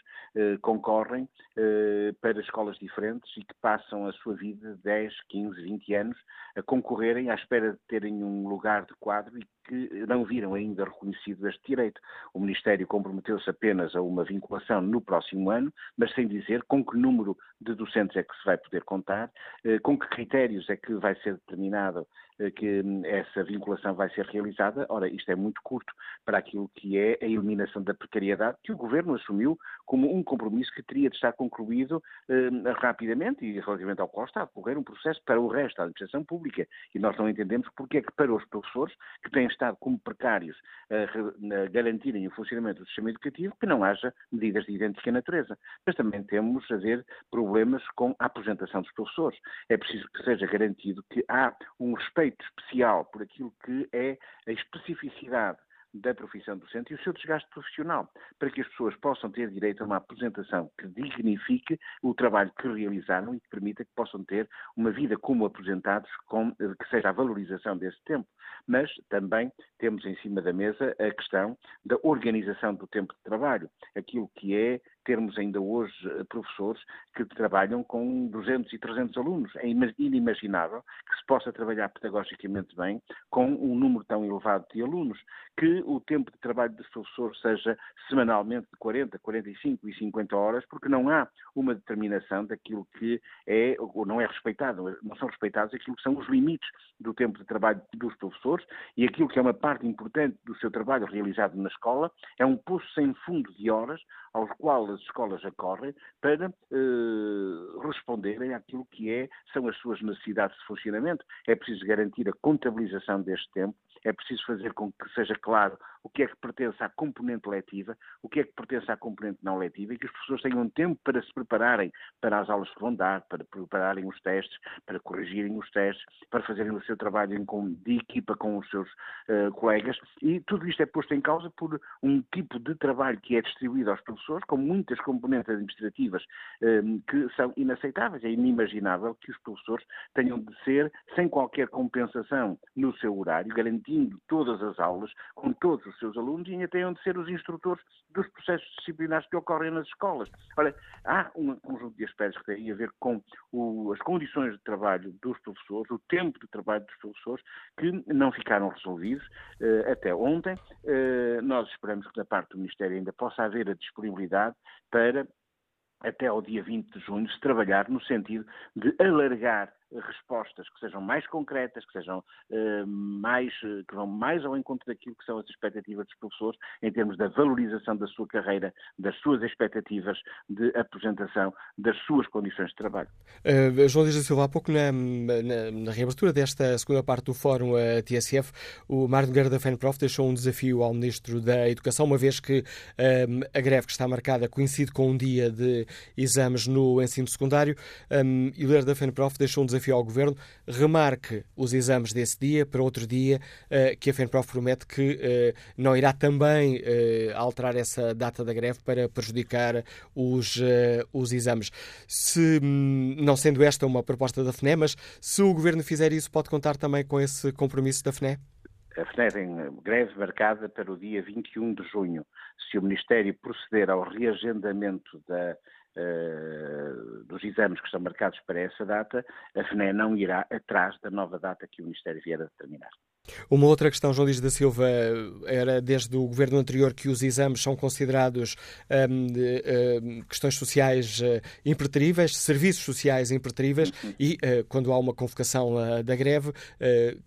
concorrem para escolas diferentes e que passam a sua vida 10, 15, 20 anos a concorrerem à espera de terem um lugar de quadro e que não viram ainda reconhecido este direito. O Ministério comprometeu-se apenas a uma vinculação no próximo ano, mas sem dizer com que número de docentes é que se vai poder contar, com que critérios é que vai ser determinado que essa vinculação vai ser realizada. Ora, isto é muito curto para aquilo que é a eliminação da precariedade, que o Governo assumiu como um compromisso que teria de estar concluído eh, rapidamente e relativamente ao qual está a correr um processo para o resto da administração pública. E nós não entendemos porque é que para os professores, que têm estado como precários a, a garantirem o funcionamento do sistema educativo, que não haja medidas de idêntica natureza. Mas também temos a ver problemas com a aposentação dos professores. É preciso que seja garantido que há um respeito especial por aquilo que é a especificidade da profissão docente e o seu desgaste profissional, para que as pessoas possam ter direito a uma aposentação que dignifique o trabalho que realizaram e que permita que possam ter uma vida como aposentados, com, que seja a valorização desse tempo. Mas também temos em cima da mesa a questão da organização do tempo de trabalho, aquilo que é termos ainda hoje eh, professores que trabalham com 200 e 300 alunos. É inimaginável que se possa trabalhar pedagogicamente bem com um número tão elevado de alunos, que o tempo de trabalho dos professores seja semanalmente de 40, 45 e 50 horas, porque não há uma determinação daquilo que é, ou não é respeitado, não são respeitados aquilo que são os limites do tempo de trabalho dos professores e aquilo que é uma parte importante do seu trabalho realizado na escola é um poço sem fundo de horas aos quais as escolas acorrem para eh, responderem àquilo que é, são as suas necessidades de funcionamento. É preciso garantir a contabilização deste tempo, é preciso fazer com que seja claro o que é que pertence à componente letiva, o que é que pertence à componente não letiva e que as pessoas tenham tempo para se prepararem para as aulas que vão dar, para prepararem os testes, para corrigirem os testes, para fazerem o seu trabalho de equipa com os seus uh, colegas e tudo isto é posto em causa por um tipo de trabalho que é distribuído aos professores com muitas componentes administrativas uh, que são inaceitáveis. É inimaginável que os professores tenham de ser, sem qualquer compensação no seu horário, garantir dirigindo todas as aulas, com todos os seus alunos, e ainda têm de ser os instrutores dos processos disciplinares que ocorrem nas escolas. Olha, há um conjunto de aspectos que têm a ver com o, as condições de trabalho dos professores, o tempo de trabalho dos professores, que não ficaram resolvidos uh, até ontem. Uh, nós esperamos que da parte do Ministério ainda possa haver a disponibilidade para até ao dia 20 de junho, se trabalhar no sentido de alargar respostas que sejam mais concretas, que sejam uh, mais, eh, que vão mais ao encontro daquilo que são as expectativas dos professores em termos da valorização da sua carreira, das suas expectativas de apresentação, das suas condições de trabalho. Uh, João Luís da Silva, há pouco na, na, na, reabertura desta segunda parte do Fórum a TSF, o Mário Nogueira da FENPROF deixou um desafio ao Ministro da Educação, uma vez que a greve que está marcada coincide com um dia de exames no ensino secundário, um, e o líder da FENPROF deixou um desafio desafio ao Governo, remarque os exames desse dia para outro dia, uh, que a FENPROF promete que uh, não irá também uh, alterar essa data da greve para prejudicar os, os exames. Se, hum, não sendo esta uma proposta da FNE, mas se o Governo fizer isso, pode contar também com esse compromisso da FNE? a FNE tem greve marcada para o dia 21 de junho. Se o Ministério proceder ao reagendamento da, uh, dos exames que estão marcados para essa data, a FNE não irá atrás da nova data que o Ministério vier a determinar. Uma outra questão, João Luís da Silva, era desde o governo anterior que os exames são considerados de, um, questões sociais uh, impertríveis, serviços sociais impertríveis, uhum. e uh, quando há uma convocação uh, da greve,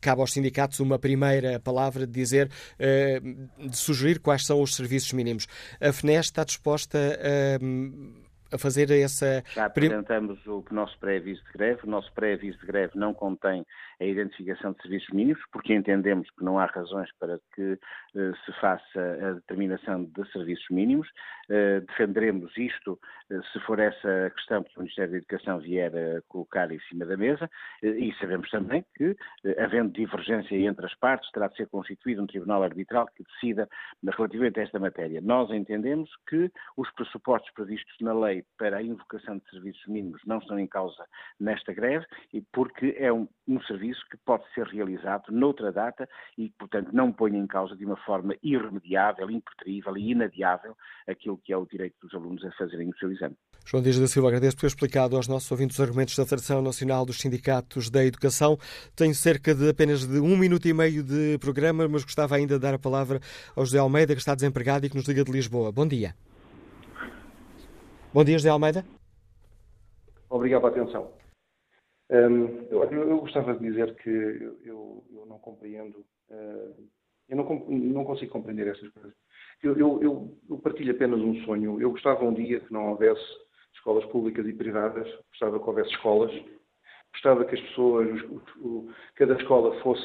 cabe aos sindicatos uma primeira palavra de dizer, de sugerir quais são os serviços mínimos. A FNES está disposta a. A fazer essa. Já apresentamos o nosso pré-aviso de greve. O nosso pré-aviso de greve não contém a identificação de serviços mínimos, porque entendemos que não há razões para que uh, se faça a determinação de serviços mínimos. Uh, defenderemos isto uh, se for essa a questão que o Ministério da Educação vier a colocar em cima da mesa, e sabemos também que, havendo divergência entre as partes, terá de ser constituído um tribunal arbitral que decida relativamente a esta matéria. Nós entendemos que os pressupostos previstos na lei para a invocação de serviços mínimos não estão em causa nesta greve, porque é um, um serviço que pode ser realizado noutra data e, portanto, não põe em causa de uma forma irremediável, impertrível e inadiável aquilo que é o direito dos alunos a fazerem o seu exame. João Dias da Silva, agradeço por ter explicado aos nossos ouvintes os argumentos da Federação Nacional dos Sindicatos da Educação. Tenho cerca de apenas de um minuto e meio de programa, mas gostava ainda de dar a palavra ao José Almeida, que está desempregado e que nos liga de Lisboa. Bom dia. Bom dia, José Almeida. Obrigado pela atenção. Um, eu, eu, gostava de dizer que eu, eu, não compreendo, uh, eu não, não, consigo compreender essas coisas. Eu, partilho apenas um sonho. Eu gostava um dia que não houvesse escolas públicas e privadas, gostava que houvesse escolas, gostava que as pessoas, o, cada escola fosse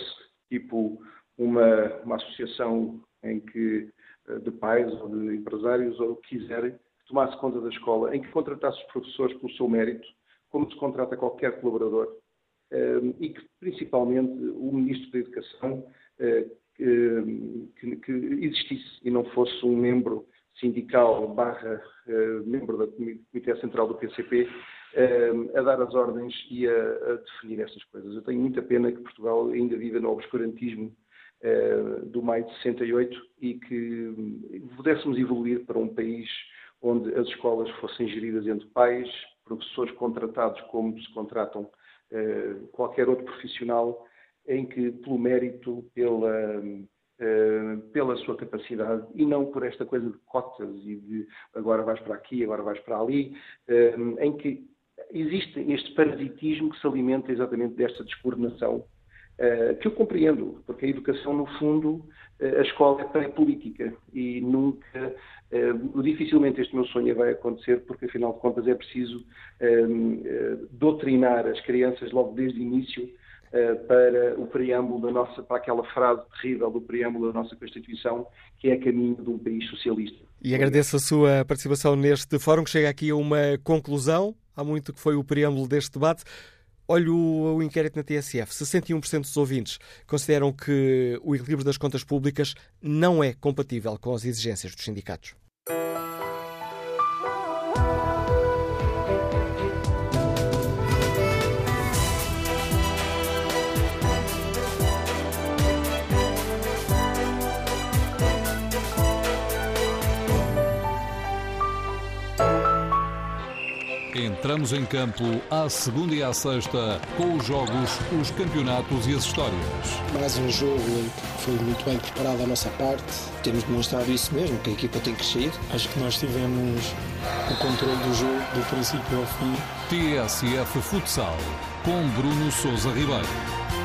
tipo uma, uma associação em que eh, de pais ou de empresários ou o que quiserem tomasse conta da escola, em que contratasse os professores pelo seu mérito, como se contrata qualquer colaborador, ehm, e que principalmente o Ministro da Educação eh, que, existisse e não fosse um membro sindical barra eh, membro da Comitê Central do PCP ehm, a dar as ordens e a, a, definir estas coisas. Eu tenho muita pena que Portugal ainda viva no obscurantismo uh, do maio de 68 e que pudéssemos evoluir para um país onde as escolas fossem geridas entre pais, professores contratados como se contratam eh, qualquer outro profissional, em que pelo mérito, pela, eh, pela sua capacidade e não por esta coisa de cotas e de agora vais para aqui, agora vais para ali, eh, em que existe este parasitismo que se alimenta exatamente desta descoordenação que eu compreendo, porque a educação, no fundo, uh, a escola é pré-política e nunca Uh, dificilmente este meu sonho vai acontecer, porque afinal de contas é preciso doutrinar as crianças logo desde o início para o preâmbulo da nossa, para aquela frase terrível do preâmbulo da nossa Constituição, que é caminho de um país socialista. E agradeço a sua participação neste fórum, que chega aqui a uma conclusão. Há muito que foi o preâmbulo deste debate. Olho o inquérito na TSF. 61% dos ouvintes consideram que o equilíbrio das contas públicas não é compatível com as exigências dos sindicatos. Entramos em campo à segunda e à sexta com os jogos, os campeonatos e as histórias. Mais um jogo em que foi muito bem preparado a nossa parte. Temos demonstrado isso mesmo, que a equipa tem crescido. Acho que nós tivemos o controle do jogo do princípio ao fim. TSF Futsal com Bruno Souza Ribeiro.